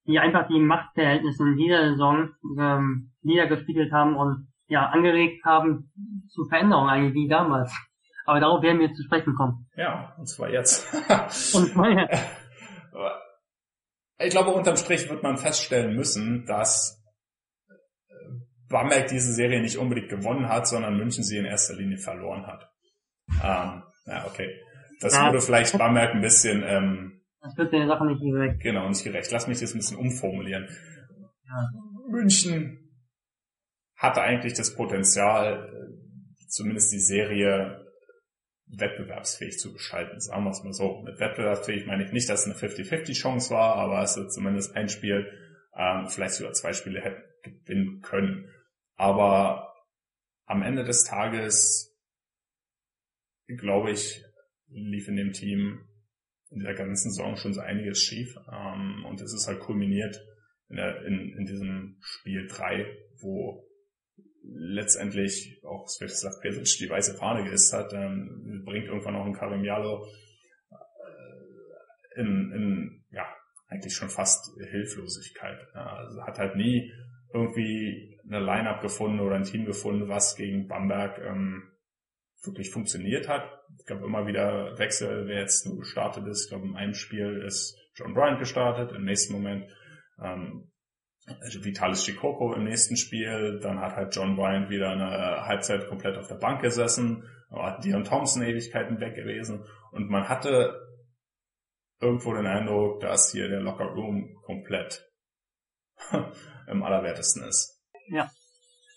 die einfach die Machtverhältnisse in dieser Saison ähm, niedergespiegelt haben und ja angeregt haben zu Veränderungen eigentlich wie damals. Aber darauf werden wir zu sprechen kommen. Ja, und zwar jetzt. und zwar jetzt. Ich glaube, unterm Strich wird man feststellen müssen, dass äh, Bamberg diese Serie nicht unbedingt gewonnen hat, sondern München sie in erster Linie verloren hat. Ähm, ja, okay. Das ja. wurde vielleicht Bamberg ein bisschen ähm, das wird der Sache nicht gerecht. Genau, nicht gerecht. Lass mich das ein bisschen umformulieren. Ja. München hatte eigentlich das Potenzial, äh, zumindest die Serie wettbewerbsfähig zu gestalten. Sagen wir es mal so. Mit wettbewerbsfähig meine ich nicht, dass es eine 50-50 Chance war, aber es ist zumindest ein Spiel, ähm, vielleicht sogar zwei Spiele hätten gewinnen können. Aber am Ende des Tages, glaube ich, lief in dem Team in der ganzen Saison schon so einiges schief. Ähm, und es ist halt kulminiert in, der, in, in diesem Spiel 3, wo letztendlich auch Svetislav Pesic die weiße Fahne geisst hat, ähm, bringt irgendwann auch ein Karim Jalo äh, in, in, ja, eigentlich schon fast Hilflosigkeit. Also hat halt nie irgendwie eine Line-Up gefunden oder ein Team gefunden, was gegen Bamberg ähm, wirklich funktioniert hat. Es gab immer wieder Wechsel, wer jetzt nur gestartet ist. Ich glaube, in einem Spiel ist John Bryant gestartet, im nächsten Moment ähm, Vitalis Chikoko im nächsten Spiel, dann hat halt John Bryant wieder eine Halbzeit komplett auf der Bank gesessen, hat Dion Thompson Ewigkeiten weg gewesen und man hatte irgendwo den Eindruck, dass hier der Locker Room komplett im allerwertesten ist. Ja,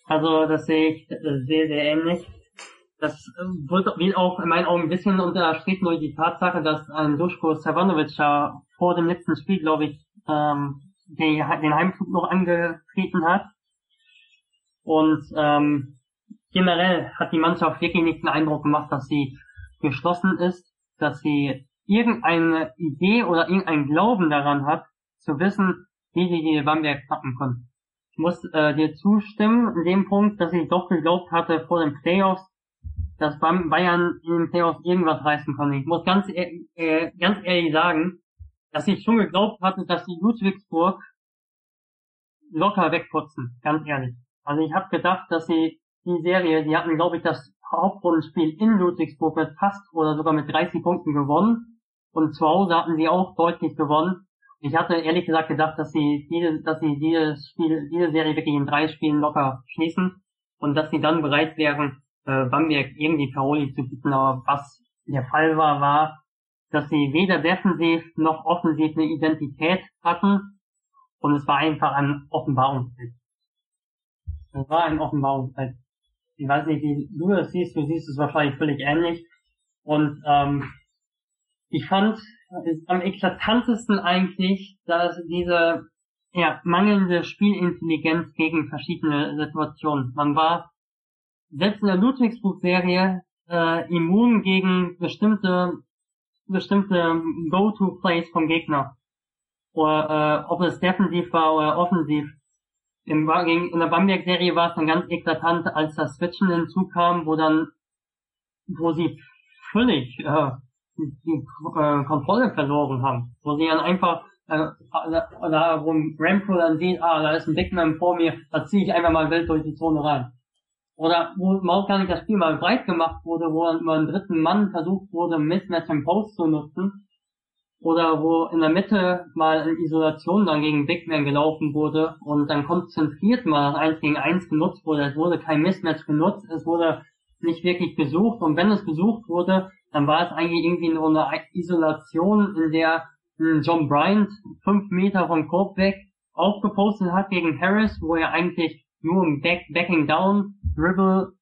also das sehe ich sehr, sehr ähnlich. Das ähm, wird, auch in meinen Augen ein bisschen unterstrichen durch die Tatsache, dass ein Duschko Savanovic vor dem letzten Spiel, glaube ich, ähm, den, Heimflug noch angetreten hat. Und ähm, generell hat die Mannschaft wirklich nicht den Eindruck gemacht, dass sie geschlossen ist, dass sie irgendeine Idee oder irgendeinen Glauben daran hat, zu wissen, wie sie die Bamberg knappen können. Ich muss äh, dir zustimmen in dem Punkt, dass ich doch geglaubt hatte vor den Playoffs, dass Bayern in den Playoffs irgendwas reißen konnte. Ich muss ganz, äh, ganz ehrlich sagen, dass ich schon geglaubt hatte, dass die Ludwigsburg locker wegputzen, ganz ehrlich. Also ich habe gedacht, dass sie die Serie, die hatten, glaube ich, das Hauptrundenspiel in Ludwigsburg mit fast oder sogar mit 30 Punkten gewonnen. Und zu Hause hatten sie auch deutlich gewonnen. Ich hatte ehrlich gesagt gedacht, dass sie diese, dass sie dieses Spiel, diese Serie wirklich in drei Spielen locker schließen und dass sie dann bereit wären, äh, Bamberg irgendwie Paroli zu bieten. Aber was der Fall war, war, dass sie weder defensiv noch offensiv eine Identität hatten und es war einfach ein Offenbarungsfeld. Es war ein Offenbarungsfeld. Ich weiß nicht, wie du das siehst, du siehst es wahrscheinlich völlig ähnlich. Und ähm, ich fand am eklatantesten eigentlich, dass diese ja, mangelnde Spielintelligenz gegen verschiedene Situationen. Man war selbst in der Ludwigsburg-Serie äh, immun gegen bestimmte bestimmte Go-to-Plays vom Gegner. Oder äh, ob es defensiv war oder offensiv. Im, in der Bamberg-Serie war es dann ganz eklatant, als das Switchen hinzukam, wo dann, wo sie völlig äh, die äh, Kontrolle verloren haben. Wo sie dann einfach, äh, da wo Rampo dann sieht, ah, da ist ein Big vor mir, da ziehe ich einfach mal wild durch die Zone rein. Oder wo überhaupt gar nicht das Spiel mal breit gemacht wurde, wo dann über einen dritten Mann versucht wurde, Mismatch im Post zu nutzen oder wo in der Mitte mal in Isolation dann gegen Big Man gelaufen wurde und dann konzentriert mal das 1 gegen 1 genutzt wurde. Es wurde kein Mismatch genutzt, es wurde nicht wirklich gesucht und wenn es gesucht wurde, dann war es eigentlich irgendwie nur eine Isolation, in der John Bryant fünf Meter vom Korb weg aufgepostet hat gegen Harris, wo er eigentlich nur im Back, Backing Down Dribble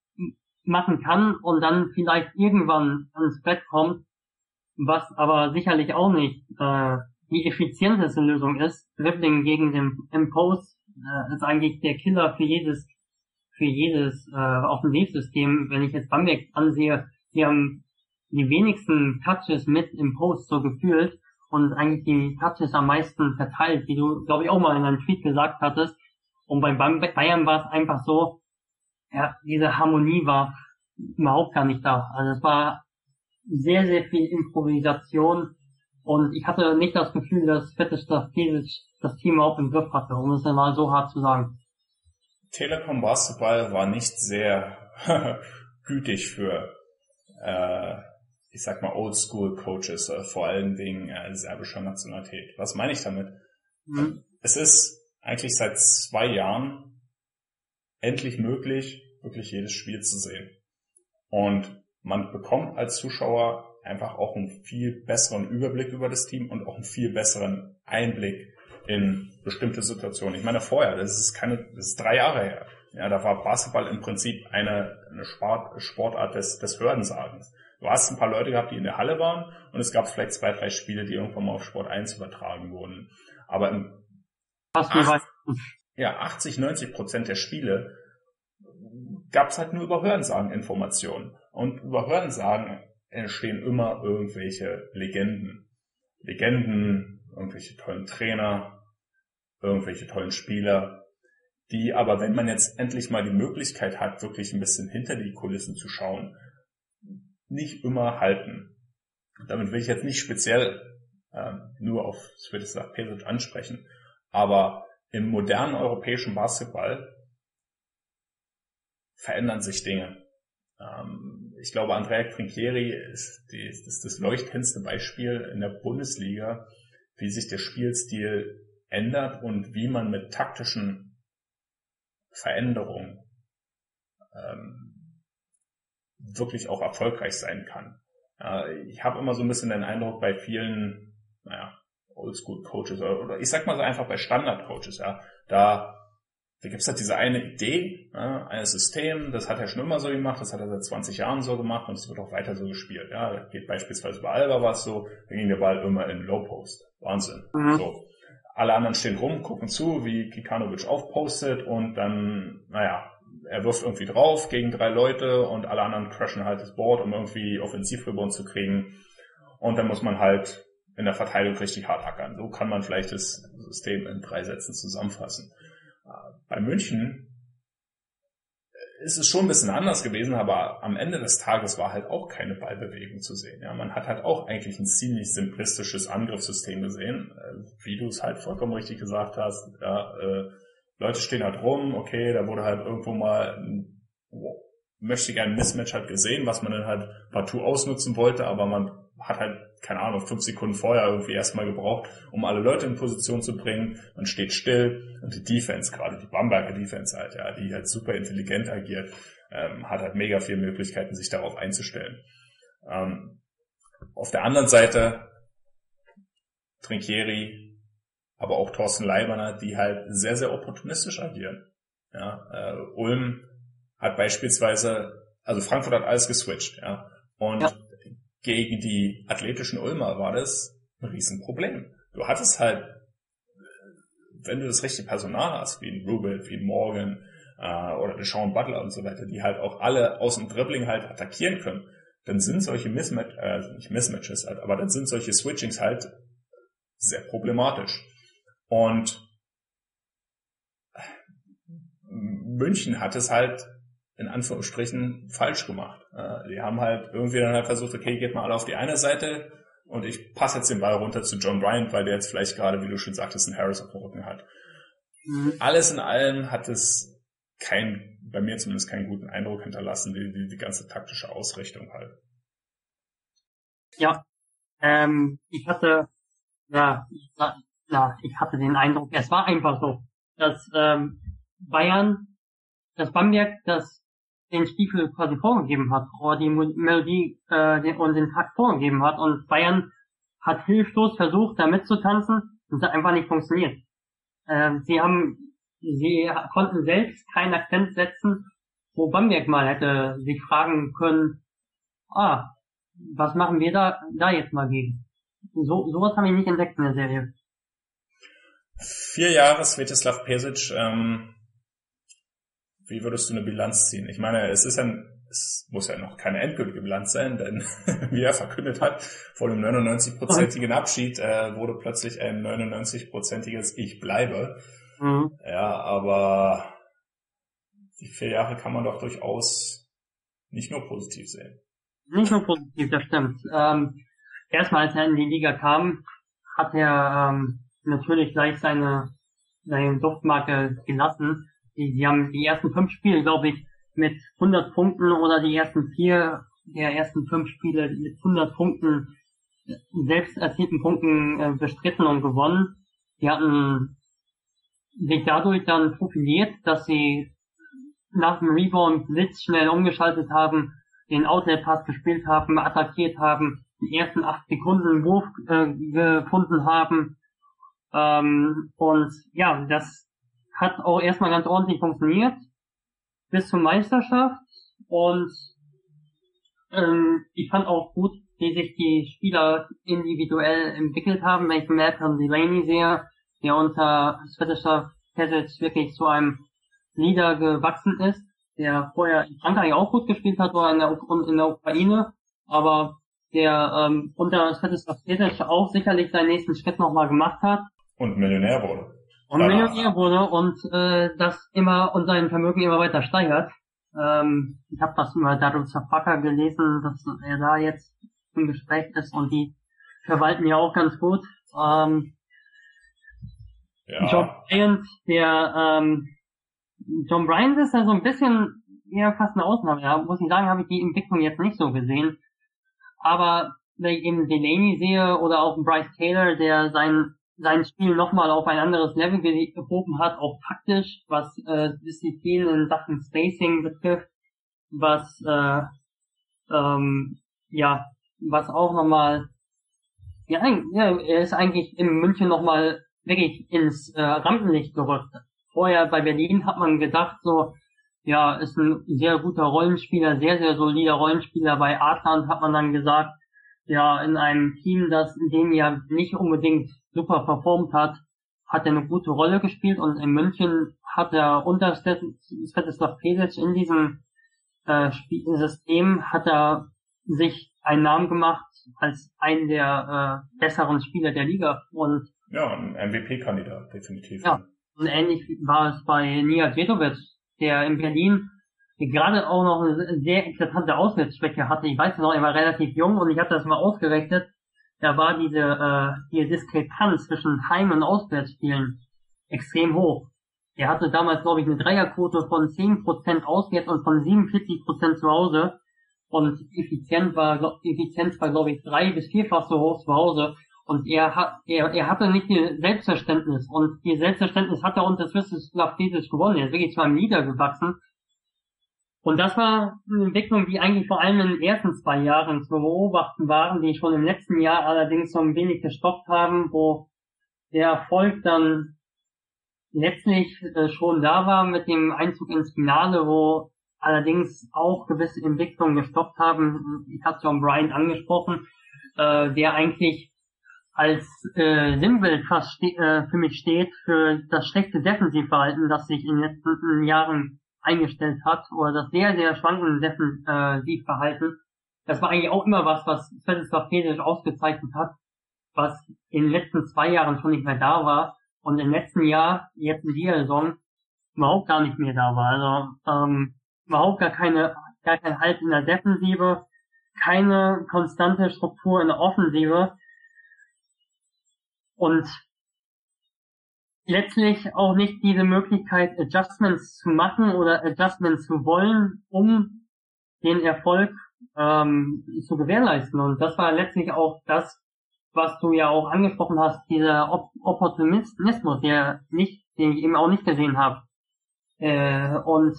machen kann und dann vielleicht irgendwann ans Brett kommt was aber sicherlich auch nicht äh, die effizienteste Lösung ist. Dribbling gegen den Impose äh, ist eigentlich der Killer für jedes für jedes äh, Offensivsystem. Wenn ich jetzt Bamberg ansehe, die haben die wenigsten Touches mit Impose so gefühlt und eigentlich die Touches am meisten verteilt, wie du, glaube ich, auch mal in einem Tweet gesagt hattest. Und beim Bayern war es einfach so, ja, diese Harmonie war überhaupt gar nicht da. Also es war sehr, sehr viel Improvisation und ich hatte nicht das Gefühl, dass Fetisch das, das Team auch im Griff hatte, um es mal so hart zu sagen. Telekom Basketball war nicht sehr gütig für, äh, ich sag mal, Oldschool Coaches, äh, vor allem wegen äh, serbischer Nationalität. Was meine ich damit? Mhm. Es ist eigentlich seit zwei Jahren endlich möglich, wirklich jedes Spiel zu sehen. Und man bekommt als Zuschauer einfach auch einen viel besseren Überblick über das Team und auch einen viel besseren Einblick in bestimmte Situationen. Ich meine, vorher, das ist keine, das ist drei Jahre her. Ja, da war Basketball im Prinzip eine, eine Sport, Sportart des, des Hördensagens. Du hast ein paar Leute gehabt, die in der Halle waren und es gab vielleicht zwei, drei Spiele, die irgendwann mal auf Sport 1 übertragen wurden. Aber im acht, ja, 80, 90 Prozent der Spiele gab es halt nur über Hörensagen-Informationen. Und über Hörensagen entstehen immer irgendwelche Legenden. Legenden, irgendwelche tollen Trainer, irgendwelche tollen Spieler, die aber, wenn man jetzt endlich mal die Möglichkeit hat, wirklich ein bisschen hinter die Kulissen zu schauen, nicht immer halten. Damit will ich jetzt nicht speziell äh, nur auf Svetislav Pesic ansprechen, aber im modernen europäischen Basketball verändern sich Dinge. Ähm, ich glaube, Andrea Trinchieri ist, die, ist das leuchtendste Beispiel in der Bundesliga, wie sich der Spielstil ändert und wie man mit taktischen Veränderungen ähm, wirklich auch erfolgreich sein kann. Äh, ich habe immer so ein bisschen den Eindruck bei vielen, naja, Oldschool-Coaches oder, oder ich sag mal so einfach bei Standard-Coaches, ja, da da gibt's halt diese eine Idee, ja, ein System, das hat er schon immer so gemacht, das hat er seit 20 Jahren so gemacht und es wird auch weiter so gespielt. Ja, da geht beispielsweise bei Alba was so, da ging der Ball immer in Low Post. Wahnsinn. Mhm. So. Alle anderen stehen rum, gucken zu, wie Kikanovic aufpostet und dann, naja, er wirft irgendwie drauf gegen drei Leute und alle anderen crashen halt das Board, um irgendwie Offensivrebound zu kriegen. und dann muss man halt in der Verteilung richtig hart ackern. So kann man vielleicht das System in drei Sätzen zusammenfassen. Äh, bei München ist es schon ein bisschen anders gewesen, aber am Ende des Tages war halt auch keine Ballbewegung zu sehen. Ja, man hat halt auch eigentlich ein ziemlich simplistisches Angriffssystem gesehen, äh, wie du es halt vollkommen richtig gesagt hast. Ja, äh, Leute stehen halt rum, okay, da wurde halt irgendwo mal ein, möchte gerne ein Mismatch halt gesehen, was man dann halt partout ausnutzen wollte, aber man hat halt, keine Ahnung, fünf Sekunden vorher irgendwie erstmal gebraucht, um alle Leute in Position zu bringen. Man steht still und die Defense, gerade die Bamberger Defense halt, ja, die halt super intelligent agiert, ähm, hat halt mega viele Möglichkeiten, sich darauf einzustellen. Ähm, auf der anderen Seite Trinkieri, aber auch Thorsten Leiberner, die halt sehr, sehr opportunistisch agieren. Ja, äh, Ulm hat beispielsweise, also Frankfurt hat alles geswitcht, ja. Und ja. Gegen die athletischen Ulmer war das ein Riesenproblem. Du hattest halt, wenn du das richtige Personal hast, wie ein Rubel, wie ein Morgan äh, oder der Sean Butler und so weiter, die halt auch alle aus dem Dribbling halt attackieren können, dann sind solche Mismatch, äh, nicht Mismatches halt, aber dann sind solche Switchings halt sehr problematisch. Und München hat es halt in Anführungsstrichen falsch gemacht. die haben halt irgendwie dann halt versucht, okay, geht mal alle auf die eine Seite und ich passe jetzt den Ball runter zu John Bryant, weil der jetzt vielleicht gerade, wie du schon sagtest, einen Harris auf dem Rücken hat. Mhm. Alles in allem hat es kein, bei mir zumindest keinen guten Eindruck hinterlassen, die, die, die ganze taktische Ausrichtung halt. Ja, ähm, ich hatte, ja, ich, ja, ich hatte den Eindruck, es war einfach so, dass ähm, Bayern, dass Bamberg das den Stiefel quasi vorgegeben hat oder die Melodie äh, den, und den Takt vorgegeben hat und Bayern hat hilflos versucht, da mitzutanzen und es hat einfach nicht funktioniert. Äh, sie haben, sie konnten selbst keinen Akzent setzen, wo Bamberg mal hätte sich fragen können, ah, was machen wir da, da jetzt mal gegen? So, sowas habe ich nicht entdeckt in der Serie. Vier Jahre Svetislav Pesic, ähm, wie würdest du eine Bilanz ziehen? Ich meine, es ist ein, es muss ja noch keine endgültige Bilanz sein, denn wie er verkündet hat, vor dem 99-prozentigen Abschied äh, wurde plötzlich ein 99-prozentiges Ich bleibe. Mhm. Ja, aber die vier Jahre kann man doch durchaus nicht nur positiv sehen. Nicht nur positiv, das stimmt. Ähm, erstmal, als er in die Liga kam, hat er ähm, natürlich gleich seine, seine Duftmarke gelassen die, die haben die ersten fünf Spiele, glaube ich, mit 100 Punkten oder die ersten vier der ersten fünf Spiele mit 100 Punkten selbst erzielten Punkten äh, bestritten und gewonnen. Die hatten sich dadurch dann profiliert, dass sie nach dem Rebound Blitz schnell umgeschaltet haben, den Outlet Pass gespielt haben, attackiert haben, die ersten acht Sekunden Wurf äh, gefunden haben. Ähm, und ja, das hat auch erstmal ganz ordentlich funktioniert bis zur Meisterschaft. Und ähm, ich fand auch gut, wie sich die Spieler individuell entwickelt haben, wenn ich Malcolm Delaney sehe, der unter Svetislav Pesic wirklich zu einem Leader gewachsen ist, der vorher in Frankreich auch gut gespielt hat oder in der, in der Ukraine, aber der ähm, unter Svetislav Pesic auch sicherlich seinen nächsten Schritt nochmal gemacht hat. Und Millionär wurde und Millionär wurde und äh, das immer und sein Vermögen immer weiter steigert. Ähm, ich habe das über Daryl Zafaka gelesen, dass er da jetzt im Gespräch ist und die verwalten ja auch ganz gut. Ähm, ja. John Bryant, der ähm, John Bryant ist ja so ein bisschen eher fast eine Ausnahme. Ja, muss ich sagen, habe ich die Entwicklung jetzt nicht so gesehen. Aber wenn ich eben Delaney sehe oder auch Bryce Taylor, der sein sein Spiel nochmal auf ein anderes Level gehoben hat, auch taktisch, was äh, Disziplin in Sachen Spacing betrifft, was äh, ähm, ja, was auch nochmal ja, ja, er ist eigentlich in München nochmal wirklich ins äh, Rampenlicht gerückt. Vorher bei Berlin hat man gedacht, so, ja, ist ein sehr guter Rollenspieler, sehr, sehr solider Rollenspieler. Bei Adland hat man dann gesagt, ja, in einem Team, das in dem ja nicht unbedingt super performt hat, hat er eine gute Rolle gespielt und in München hat er unter Svetislav Pesic in diesem äh, System hat er sich einen Namen gemacht als einen der äh, besseren Spieler der Liga. Und ja, ein MVP-Kandidat, definitiv. Ja, und ähnlich war es bei Nia Djedovic, der in Berlin gerade auch noch eine sehr eklatante Auswärtsschwäche hatte. Ich weiß noch, er war relativ jung und ich hatte das mal ausgerechnet. Da war diese, äh, die Diskrepanz zwischen Heim- und Auswärtsspielen extrem hoch. Er hatte damals, glaube ich, eine Dreierquote von 10% auswärts und von 47% zu Hause. Und effizient war, Effizienz war, glaube ich, drei bis vierfach so hoch zu Hause. Und er hat, er, er hatte nicht die Selbstverständnis. Und die Selbstverständnis hat er unter Swissislav Pesic gewonnen. Er ist wirklich zu einem Leader gewachsen. Und das war eine Entwicklung, die eigentlich vor allem in den ersten zwei Jahren zu beobachten waren, die schon im letzten Jahr allerdings so ein wenig gestoppt haben, wo der Erfolg dann letztlich äh, schon da war mit dem Einzug ins Finale, wo allerdings auch gewisse Entwicklungen gestoppt haben. Ich hatte John Bryant angesprochen, äh, der eigentlich als äh, Sinnbild fast äh, für mich steht für das schlechte Defensivverhalten, das sich in den letzten Jahren eingestellt hat, oder das sehr, sehr schwankende Defensivverhalten. Das war eigentlich auch immer was, was Svetislav Pesic ausgezeichnet hat, was in den letzten zwei Jahren schon nicht mehr da war und im letzten Jahr, jetzt in dieser Saison, überhaupt gar nicht mehr da war. Also ähm, überhaupt gar keine, gar kein Halt in der Defensive, keine konstante Struktur in der Offensive und letztlich auch nicht diese Möglichkeit, Adjustments zu machen oder Adjustments zu wollen, um den Erfolg ähm, zu gewährleisten. Und das war letztlich auch das, was du ja auch angesprochen hast, dieser Op Opportunismus, der nicht, den ich eben auch nicht gesehen habe. Äh, und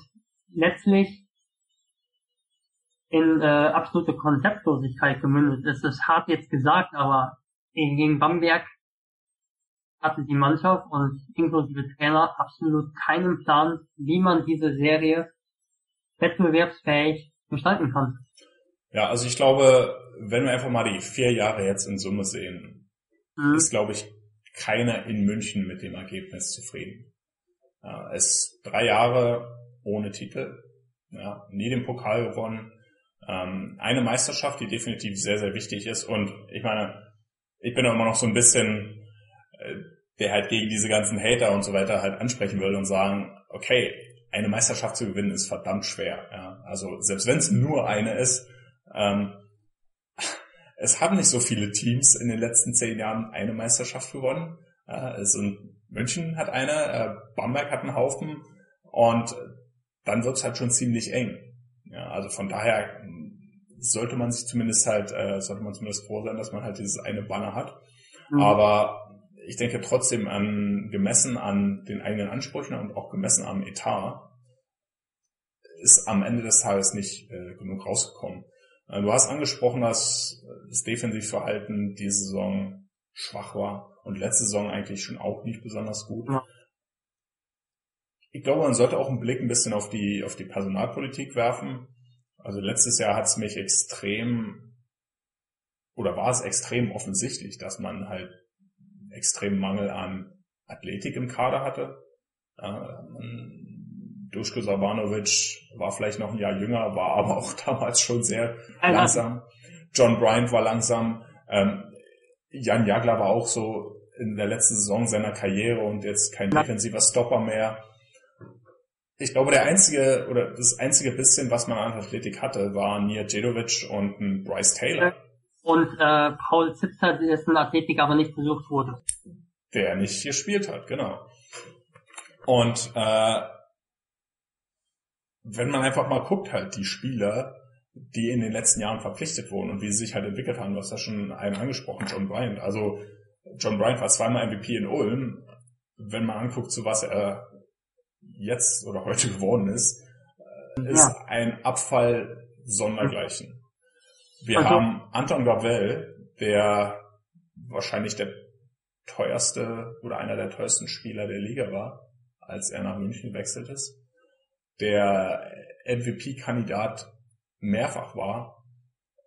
letztlich in äh, absolute Konzeptlosigkeit gemündet. Ist hart jetzt gesagt, aber gegen Bamberg hatte die Mannschaft und inklusive Trainer absolut keinen Plan, wie man diese Serie wettbewerbsfähig gestalten kann. Ja, also ich glaube, wenn wir einfach mal die vier Jahre jetzt in Summe sehen, mhm. ist, glaube ich, keiner in München mit dem Ergebnis zufrieden. Ja, es drei Jahre ohne Titel, ja, nie den Pokal gewonnen, ähm, eine Meisterschaft, die definitiv sehr, sehr wichtig ist. Und ich meine, ich bin immer noch so ein bisschen, äh, der halt gegen diese ganzen Hater und so weiter halt ansprechen will und sagen, okay, eine Meisterschaft zu gewinnen ist verdammt schwer. Ja. Also selbst wenn es nur eine ist, ähm, es haben nicht so viele Teams in den letzten zehn Jahren eine Meisterschaft gewonnen. Äh, es sind, München hat eine, äh, Bamberg hat einen Haufen und dann wird's halt schon ziemlich eng. Ja, also von daher sollte man sich zumindest halt, äh, sollte man zumindest froh sein, dass man halt dieses eine Banner hat. Mhm. Aber ich denke trotzdem an, gemessen an den eigenen Ansprüchen und auch gemessen am Etat, ist am Ende des Tages nicht äh, genug rausgekommen. Äh, du hast angesprochen, dass das Defensivverhalten diese Saison schwach war und letzte Saison eigentlich schon auch nicht besonders gut. Ja. Ich glaube, man sollte auch einen Blick ein bisschen auf die, auf die Personalpolitik werfen. Also letztes Jahr hat es mich extrem oder war es extrem offensichtlich, dass man halt extremen Mangel an Athletik im Kader hatte. Ähm, Duschko Sabanovic war vielleicht noch ein Jahr jünger, war aber auch damals schon sehr langsam. John Bryant war langsam. Ähm, Jan Jagler war auch so in der letzten Saison seiner Karriere und jetzt kein defensiver Stopper mehr. Ich glaube, der einzige oder das einzige bisschen, was man an Athletik hatte, war Nia Djedovic und ein Bryce Taylor und äh, Paul Zipser, dessen Athletik aber nicht besucht wurde. Der nicht gespielt hat, genau. Und äh, wenn man einfach mal guckt, halt die Spieler, die in den letzten Jahren verpflichtet wurden und wie sie sich halt entwickelt haben, du hast ja schon einen angesprochen, John Bryant. Also John Bryant war zweimal MVP in Ulm. Wenn man anguckt, zu was er jetzt oder heute geworden ist, äh, ist ja. ein Abfall sondergleichen. Wir also, haben Anton Gavel, der wahrscheinlich der teuerste oder einer der teuersten Spieler der Liga war, als er nach München gewechselt ist, der MVP-Kandidat mehrfach war,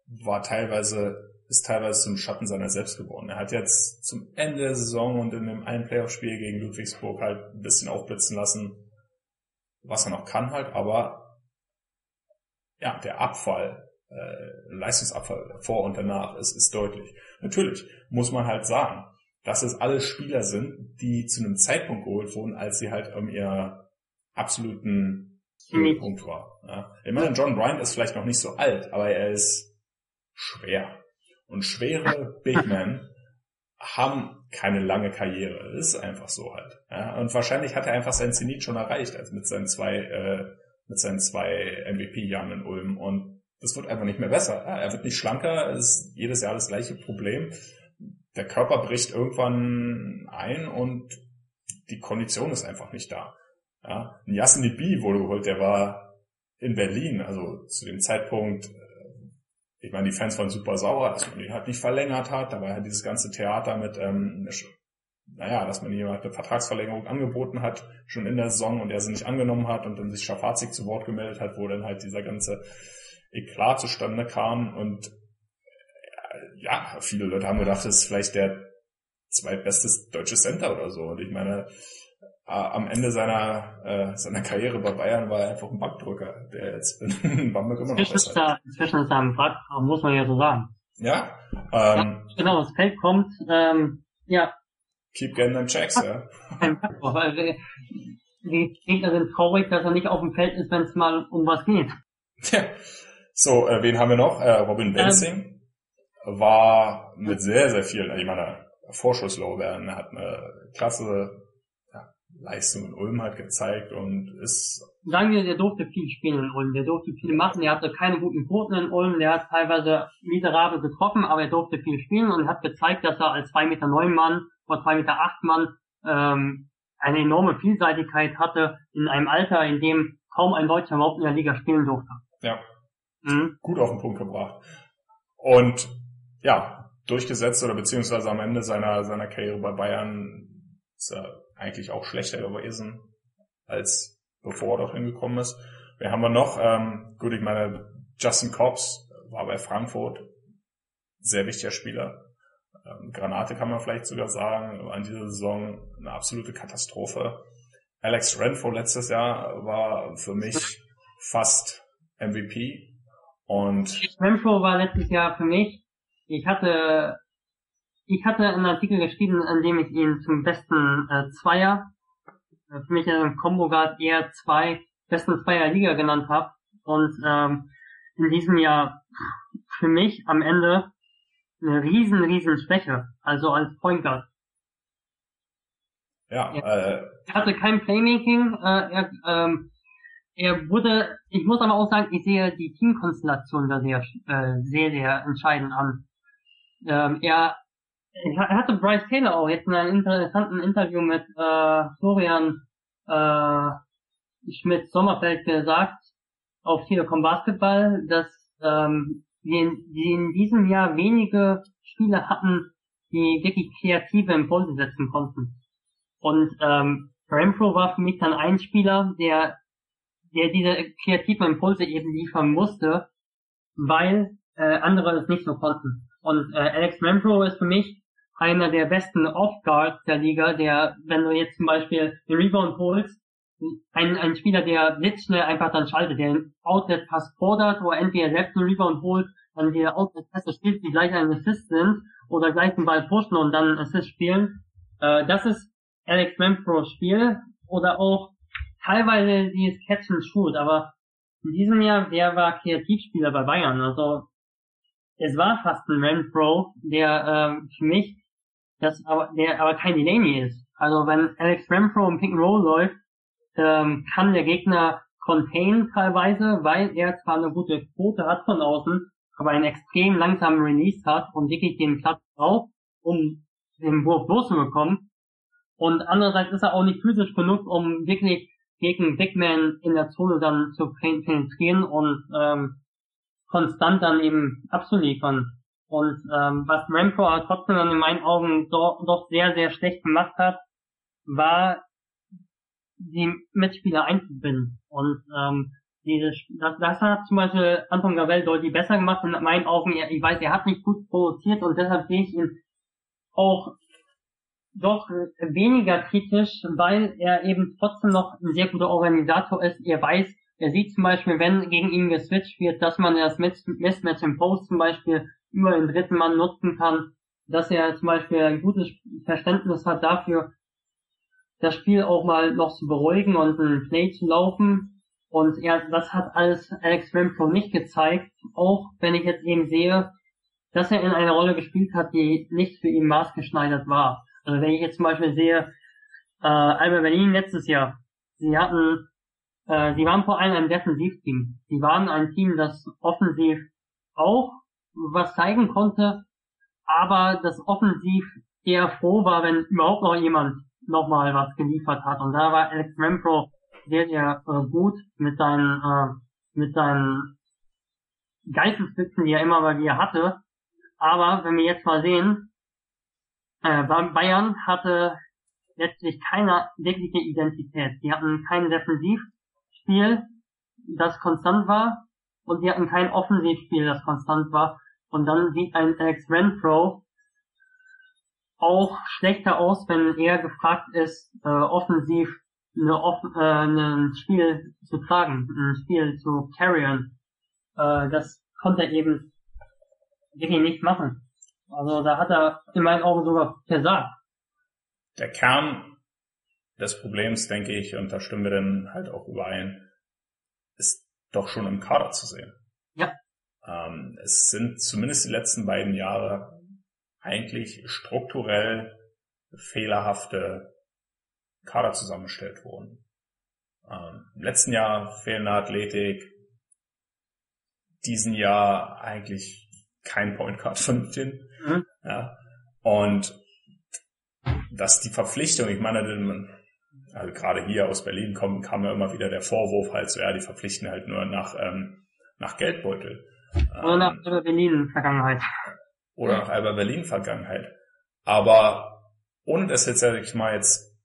war teilweise, ist teilweise zum Schatten seiner selbst geworden. Er hat jetzt zum Ende der Saison und in dem einen Playoff-Spiel gegen Ludwigsburg halt ein bisschen aufblitzen lassen, was er noch kann halt, aber ja, der Abfall äh, Leistungsabfall vor und danach ist, ist deutlich. Natürlich muss man halt sagen, dass es alle Spieler sind, die zu einem Zeitpunkt geholt wurden, als sie halt um ihr absoluten Höhepunkt war. Ja. Ich meine, John Bryant ist vielleicht noch nicht so alt, aber er ist schwer. Und schwere Big Men haben keine lange Karriere. Das ist einfach so halt. Ja. Und wahrscheinlich hat er einfach sein Zenit schon erreicht, also mit seinen zwei, äh, mit seinen zwei MVP-Jahren in Ulm. Und das wird einfach nicht mehr besser. Ja, er wird nicht schlanker, es ist jedes Jahr das gleiche Problem. Der Körper bricht irgendwann ein und die Kondition ist einfach nicht da. Ja, Yasin B wurde geholt, der war in Berlin, also zu dem Zeitpunkt, äh, ich meine, die Fans waren super sauer, dass man ihn halt nicht verlängert hat, da war ja dieses ganze Theater mit, ähm, naja, dass man jemand eine Vertragsverlängerung angeboten hat, schon in der Saison und er sie nicht angenommen hat und dann sich Schafazik zu Wort gemeldet hat, wo dann halt dieser ganze Eklat zustande kam und äh, ja, viele Leute haben gedacht, das ist vielleicht der zweitbestes deutsche Center oder so und ich meine, äh, am Ende seiner, äh, seiner Karriere bei Bayern war er einfach ein Bankdrücker, der jetzt in Bamberg immer noch Inzwischen ist er, inzwischen ist er am Wrack, muss man ja so sagen. Ja. Ähm, ja genau, das Feld kommt, ähm, ja. Keep getting them checks, ja. Die Gegner sind traurig, dass er nicht auf dem Feld ist, wenn es mal um was geht. Ja. So, äh, wen haben wir noch? Äh, Robin Benzing ähm, war mit sehr, sehr vielen, ich meine, Vorschusslorbeeren, er hat eine klasse Leistung in Ulm halt gezeigt und ist. Sagen wir, der durfte viel spielen in Ulm, der durfte viel machen, der hatte keine guten Quoten in Ulm, der hat teilweise miserabel getroffen, aber er durfte viel spielen und hat gezeigt, dass er als 2,9 Meter neun Mann oder 2,8 Meter acht Mann ähm, eine enorme Vielseitigkeit hatte in einem Alter, in dem kaum ein Deutscher überhaupt in der Liga spielen durfte. Ja. Mhm. Gut auf den Punkt gebracht. Und ja, durchgesetzt oder beziehungsweise am Ende seiner, seiner Karriere bei Bayern ist er eigentlich auch schlechter gewesen, als bevor er dorthin gekommen ist. Wir haben wir noch, ähm, gut, ich meine, Justin Cobbs war bei Frankfurt, sehr wichtiger Spieler. Ähm, Granate kann man vielleicht sogar sagen, an dieser Saison eine absolute Katastrophe. Alex Renfro letztes Jahr war für mich fast MVP. Und Renfro war letztes Jahr für mich, ich hatte ich hatte einen Artikel geschrieben, in dem ich ihn zum besten äh, Zweier, äh, für mich ein Combo Guard eher zwei besten Zweier Liga genannt habe. Und ähm, in diesem Jahr für mich am Ende eine riesen, riesen Schwäche. Also als Point Guard. Ja, er, äh, er hatte kein Playmaking. Äh, er, ähm, er wurde, ich muss aber auch sagen, ich sehe die Teamkonstellation da sehr, äh, sehr, sehr entscheidend an. Ähm, er er hatte Bryce Taylor auch jetzt in einem interessanten Interview mit äh, Florian äh, Schmidt-Sommerfeld gesagt auf Telekom Basketball, dass ähm, wir in diesem Jahr wenige Spieler hatten, die wirklich kreative Impulse setzen konnten. Und ähm, Renfro war für mich dann ein Spieler, der, der diese kreativen Impulse eben liefern musste, weil äh, andere es nicht so konnten. Und äh, Alex Renfro ist für mich einer der besten Off-Guards der Liga, der, wenn du jetzt zum Beispiel den Rebound holst, ein, ein Spieler, der blitzschnell einfach dann schaltet, der einen Outlet-Pass fordert, wo er entweder selbst einen Rebound holt, dann die Outlet-Pässe spielt, die gleich ein Assist sind, oder gleich den Ball pushen und dann einen Assist spielen. Äh, das ist Alex Manpros Spiel, oder auch teilweise Catch and Shoot, aber in diesem Jahr, der war Kreativspieler bei Bayern, also es war fast ein Renfro, der äh, für mich das aber, der aber kein Delaney ist. Also wenn Alex Renfro im Pick and Roll läuft, ähm, kann der Gegner contain teilweise, weil er zwar eine gute Quote hat von außen, aber einen extrem langsamen Release hat und wirklich den Platz braucht, um den Wurf loszubekommen. Und andererseits ist er auch nicht physisch genug, um wirklich gegen Big Man in der Zone dann zu penetrieren und ähm, konstant dann eben abzuliefern. Und ähm, was aber trotzdem dann in meinen Augen doch, doch sehr, sehr schlecht gemacht hat, war die Mitspieler einzubinden. Und ähm, diese, das, das hat zum Beispiel Anton Gavel deutlich besser gemacht in meinen Augen, ich weiß, er hat nicht gut produziert und deshalb sehe ich ihn auch doch weniger kritisch, weil er eben trotzdem noch ein sehr guter Organisator ist. Er weiß, er sieht zum Beispiel, wenn gegen ihn geswitcht wird, dass man das Mismatch im Post zum Beispiel über den dritten Mann nutzen kann, dass er zum Beispiel ein gutes Verständnis hat dafür, das Spiel auch mal noch zu beruhigen und ein Play zu laufen. Und er, das hat alles Alex Renfro nicht gezeigt, auch wenn ich jetzt eben sehe, dass er in einer Rolle gespielt hat, die nicht für ihn maßgeschneidert war. Also wenn ich jetzt zum Beispiel sehe, äh, Alba Berlin letztes Jahr, sie hatten, äh, sie waren vor allem ein Defensivteam. Sie waren ein Team, das offensiv auch was zeigen konnte, aber das offensiv eher froh war, wenn überhaupt noch jemand nochmal was geliefert hat. Und da war Alex Renfro sehr, sehr äh, gut mit seinen, äh, mit seinen Geistesblitzen, die er immer mal wieder hatte. Aber wenn wir jetzt mal sehen, äh, Bayern hatte letztlich keine wirkliche Identität. Sie hatten kein Defensivspiel, das konstant war, und sie hatten kein Offensivspiel, das konstant war. Und dann sieht ein Alex Renfro auch schlechter aus, wenn er gefragt ist, äh, offensiv eine, offen, äh, ein Spiel zu tragen, ein Spiel zu carryen. Äh, das konnte er eben wirklich nicht machen. Also da hat er in meinen Augen sogar versagt. Der Kern des Problems, denke ich, und da stimmen wir dann halt auch überein, ist doch schon im Kader zu sehen. Ja. Ähm, es sind zumindest die letzten beiden Jahre eigentlich strukturell fehlerhafte Kader zusammengestellt worden. Ähm, Im letzten Jahr fehlende Athletik, diesen Jahr eigentlich kein Point Card von den. Mhm. Ja. Und dass die Verpflichtung, ich meine, also gerade hier aus Berlin kommt, kam ja immer wieder der Vorwurf halt so, ja, die verpflichten halt nur nach, ähm, nach Geldbeutel. Oder nach ähm, Berlin-Vergangenheit. Oder nach Alba Berlin-Vergangenheit. Aber ohne das jetzt, sag ich mal, jetzt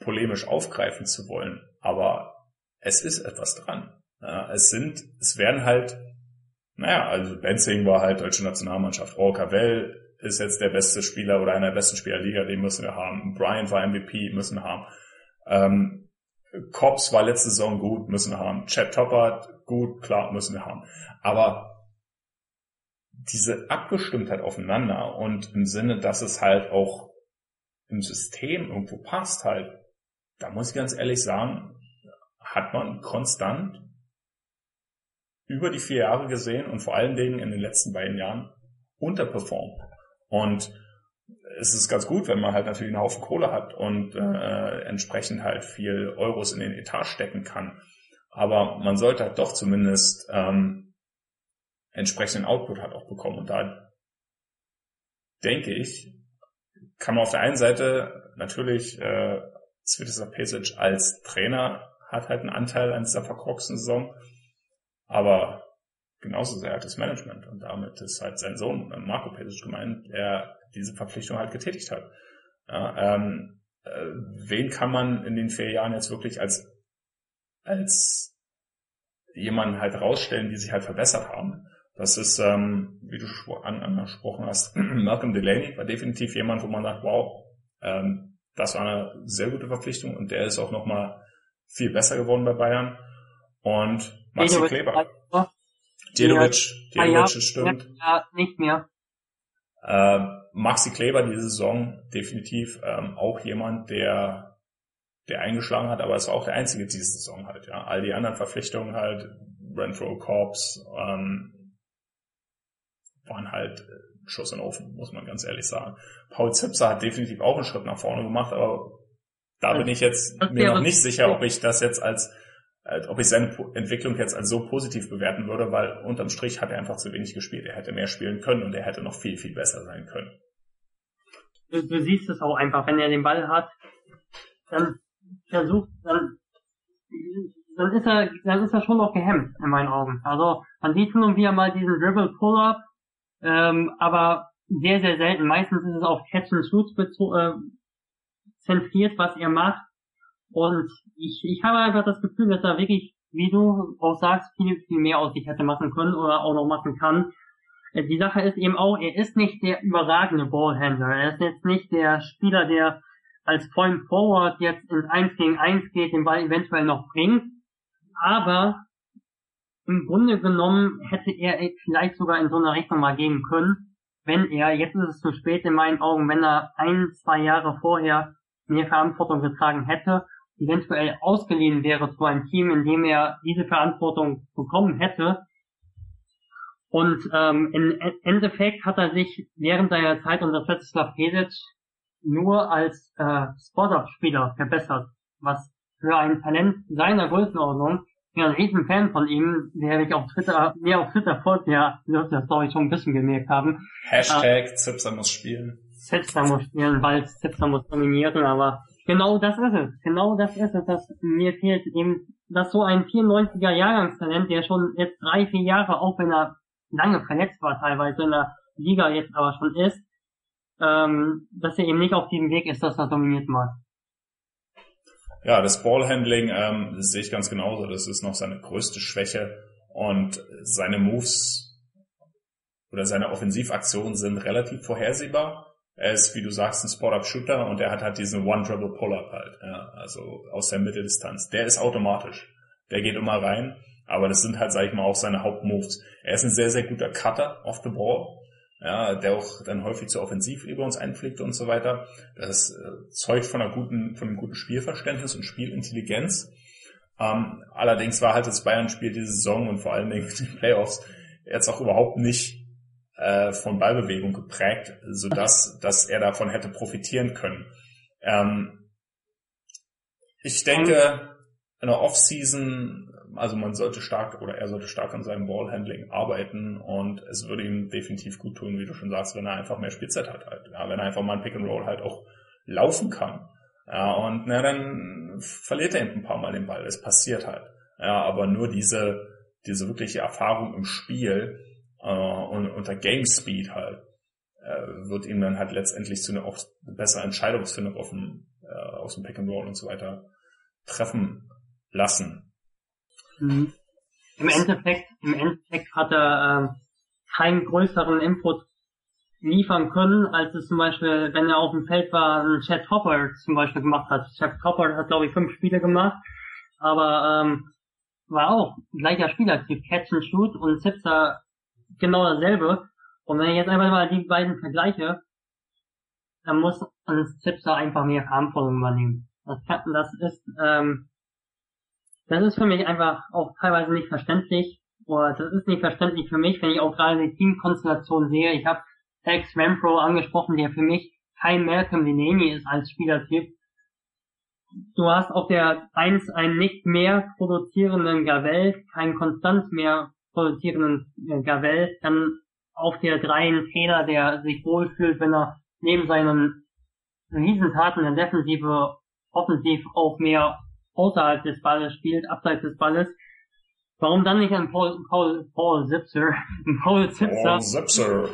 polemisch aufgreifen zu wollen, aber es ist etwas dran. Es sind, es werden halt, naja, also Benzing war halt deutsche Nationalmannschaft, Well ist jetzt der beste Spieler oder einer der besten Spieler der Liga, den müssen wir haben. Brian war MVP, müssen wir haben. Ähm, Cops war letzte Saison gut, müssen wir haben. Chad Toppert, gut, klar, müssen wir haben. Aber diese Abgestimmtheit aufeinander und im Sinne, dass es halt auch im System irgendwo passt halt, da muss ich ganz ehrlich sagen, hat man konstant über die vier Jahre gesehen und vor allen Dingen in den letzten beiden Jahren unterperformt. Und es ist ganz gut, wenn man halt natürlich einen Haufen Kohle hat und äh, entsprechend halt viel Euros in den Etat stecken kann. Aber man sollte halt doch zumindest ähm, entsprechenden Output halt auch bekommen. Und da denke ich, kann man auf der einen Seite natürlich äh, Svetislav Pesic als Trainer hat halt einen Anteil an dieser verkorksten Saison, aber genauso sehr halt das Management und damit ist halt sein Sohn Marco Pesic gemeint, der diese Verpflichtung halt getätigt hat. Ja, ähm, äh, wen kann man in den vier Jahren jetzt wirklich als als jemanden halt rausstellen, die sich halt verbessert haben? Das ist, ähm, wie du an, angesprochen hast, Malcolm Delaney war definitiv jemand, wo man sagt, wow, ähm, das war eine sehr gute Verpflichtung und der ist auch nochmal viel besser geworden bei Bayern. Und Maxi Kleber. Djedovic, Djedovic, stimmt. Ja, nicht mehr. Äh, Maxi Kleber diese Saison definitiv ähm, auch jemand, der der eingeschlagen hat, aber es war auch der einzige diese Saison halt. Ja, all die anderen Verpflichtungen halt, Renfro Corps, ähm, waren halt äh, Schuss in den Ofen, muss man ganz ehrlich sagen. Paul Zipser hat definitiv auch einen Schritt nach vorne gemacht, aber da bin ich jetzt mir noch nicht sicher, ob ich das jetzt als ob ich seine Entwicklung jetzt als so positiv bewerten würde, weil unterm Strich hat er einfach zu wenig gespielt. Er hätte mehr spielen können und er hätte noch viel, viel besser sein können. Du, du siehst es auch einfach, wenn er den Ball hat, dann versucht, dann dann ist er, dann ist er schon noch gehemmt in meinen Augen. Also man sieht nun wieder mal diesen Dribble Pull-up, ähm, aber sehr, sehr selten. Meistens ist es auf Catch and Shoot äh, zentriert, was er macht. Und ich, ich habe einfach das Gefühl, dass er wirklich, wie du auch sagst, viel, viel mehr aus sich hätte machen können oder auch noch machen kann. Äh, die Sache ist eben auch, er ist nicht der überragende Ballhändler. Er ist jetzt nicht der Spieler, der als Point Forward jetzt ins 1 gegen 1 geht, den Ball eventuell noch bringt. aber im Grunde genommen hätte er vielleicht sogar in so eine Richtung mal gehen können, wenn er, jetzt ist es zu spät in meinen Augen, wenn er ein, zwei Jahre vorher mehr Verantwortung getragen hätte, eventuell ausgeliehen wäre zu einem Team, in dem er diese Verantwortung bekommen hätte. Und ähm, im Endeffekt hat er sich während seiner Zeit unter Svetislav Pesic nur als äh, Spot-Up-Spieler verbessert, was für ein Talent seiner Größenordnung ich bin ein riesen Fan von ihm, der mich auf Twitter, mir auf Twitter folgt, der wird das glaube ich schon ein bisschen gemerkt haben. Hashtag äh, Zipser muss spielen. Zipser muss spielen, weil Zipser muss dominieren, aber genau das ist es. Genau das ist es, dass mir fehlt eben, dass so ein 94er Jahrgangstalent, der schon jetzt drei, vier Jahre, auch wenn er lange verletzt war teilweise in der Liga jetzt aber schon ist, ähm, dass er eben nicht auf diesem Weg ist, dass er dominiert mal. Ja, das Ballhandling ähm, das sehe ich ganz genauso. Das ist noch seine größte Schwäche. Und seine Moves oder seine Offensivaktionen sind relativ vorhersehbar. Er ist, wie du sagst, ein Spot-Up-Shooter und er hat halt diesen One-Dribble-Pull-Up halt. Ja, also aus der Mitteldistanz. Der ist automatisch. Der geht immer rein. Aber das sind halt, sag ich mal, auch seine Hauptmoves. Er ist ein sehr, sehr guter Cutter off the ball ja, der auch dann häufig zu offensiv über uns einfliegt und so weiter. Das äh, zeugt von einer guten, von einem guten Spielverständnis und Spielintelligenz. Ähm, allerdings war halt das Bayern-Spiel diese Saison und vor allen Dingen die Playoffs jetzt auch überhaupt nicht äh, von Ballbewegung geprägt, so dass, dass er davon hätte profitieren können. Ähm, ich denke, in der Offseason also man sollte stark oder er sollte stark an seinem Ballhandling arbeiten und es würde ihm definitiv gut tun, wie du schon sagst, wenn er einfach mehr Spielzeit hat halt. Ja, wenn er einfach mal ein Pick and Roll halt auch laufen kann. Ja, und na, dann verliert er eben ein paar Mal den Ball. Es passiert halt. Ja, aber nur diese, diese wirkliche Erfahrung im Spiel und unter Game Speed halt äh, wird ihm dann halt letztendlich zu einer auch besseren Entscheidungsfindung auf dem, äh, aus dem Pick and Roll und so weiter treffen lassen. Mhm. Im Endeffekt, im Endeffekt hat er äh, keinen größeren Input liefern können, als es zum Beispiel, wenn er auf dem Feld war, ein Chad Hopper zum Beispiel gemacht hat. Chad Hopper hat, glaube ich, fünf Spiele gemacht, aber ähm, war auch gleicher Spielertyp, Catch and Shoot und Zipser genau dasselbe. Und wenn ich jetzt einfach mal die beiden vergleiche, dann muss ein Zipser einfach mehr Verantwortung übernehmen. Das, kann, das ist ähm, das ist für mich einfach auch teilweise nicht verständlich. Oder das ist nicht verständlich für mich, wenn ich auch gerade die Teamkonstellation sehe. Ich habe Alex Renfro angesprochen, der für mich kein Malcolm Delaney ist als Spielertyp. Du hast auf der 1 einen nicht mehr produzierenden Gavel, keinen konstant mehr produzierenden äh, Gavel, dann auf der 3 einen Trainer, der sich wohlfühlt, wenn er neben seinen Riesentaten in der Defensive offensiv auch mehr außerhalb des Balles spielt, abseits des Balles, warum dann nicht ein Paul, Paul, Paul Zipser, Paul Zipser, Paul Zipser,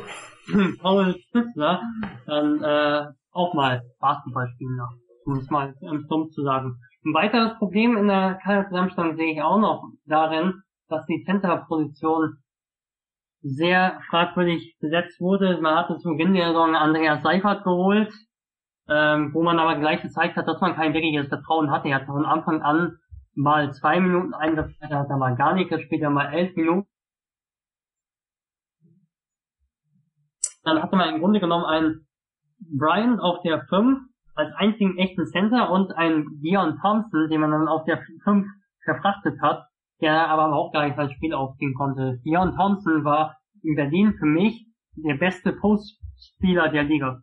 Paul Zipser, dann äh, auch mal Basketball spielen darf, um es mal im Stumpf zu sagen. Ein weiteres Problem in der Kaderzusammenstellung sehe ich auch noch darin, dass die Center-Position sehr fragwürdig besetzt wurde. Man hatte zu Beginn der Saison Andreas Seifert geholt, ähm, wo man aber gleich gezeigt hat, dass man kein wirkliches Vertrauen hatte. Er hat von Anfang an mal zwei Minuten eingefallen, hat er mal gar nicht gespielt, er mal elf Minuten. Dann hatte man im Grunde genommen einen Brian auf der 5 als einzigen echten Center und einen Dion Thompson, den man dann auf der 5 verfrachtet hat, der aber überhaupt gar nicht als Spiel aufziehen konnte. Dion Thompson war in Berlin für mich der beste Postspieler der Liga.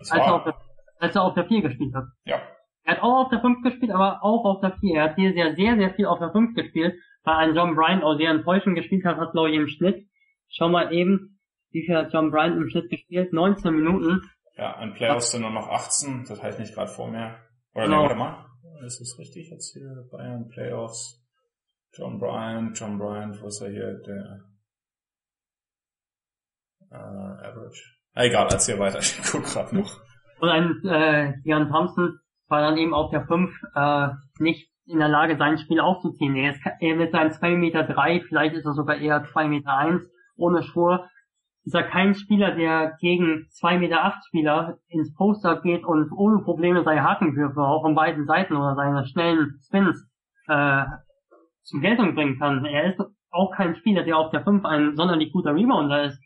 Also auf der als er auf der 4 gespielt hat. Ja. Er hat auch auf der 5 gespielt, aber auch auf der 4. Er hat hier sehr, sehr, sehr viel auf der 5 gespielt, weil ein John Bryant auch sehr enttäuschend gespielt hat, hat glaube ich im Schnitt. Schau mal eben, wie viel hat John Bryant im Schnitt gespielt? 19 Minuten. Ja, ein Playoffs sind nur noch 18, das heißt nicht gerade vor mir. Oder genau. warte mal. Ist das richtig jetzt hier? Bayern Playoffs. John Bryant, John Bryant, ist er hier? Der äh, Average. Ah, egal, erzähl weiter. Ich guck gerade noch. Und ein äh, Jan Thompson war dann eben auf der 5 äh, nicht in der Lage, sein Spiel aufzuziehen. Er ist er mit seinen 2 Meter, drei, vielleicht ist er sogar eher 2 Meter eins, ohne Schuhe, ist er kein Spieler, der gegen 2 Meter acht Spieler ins Poster geht und ohne Probleme seine Hakenwürfe auch von beiden Seiten oder seine schnellen Spins äh, zur Geltung bringen kann. Er ist auch kein Spieler, der auf der 5 ein sonderlich guter Rebounder ist.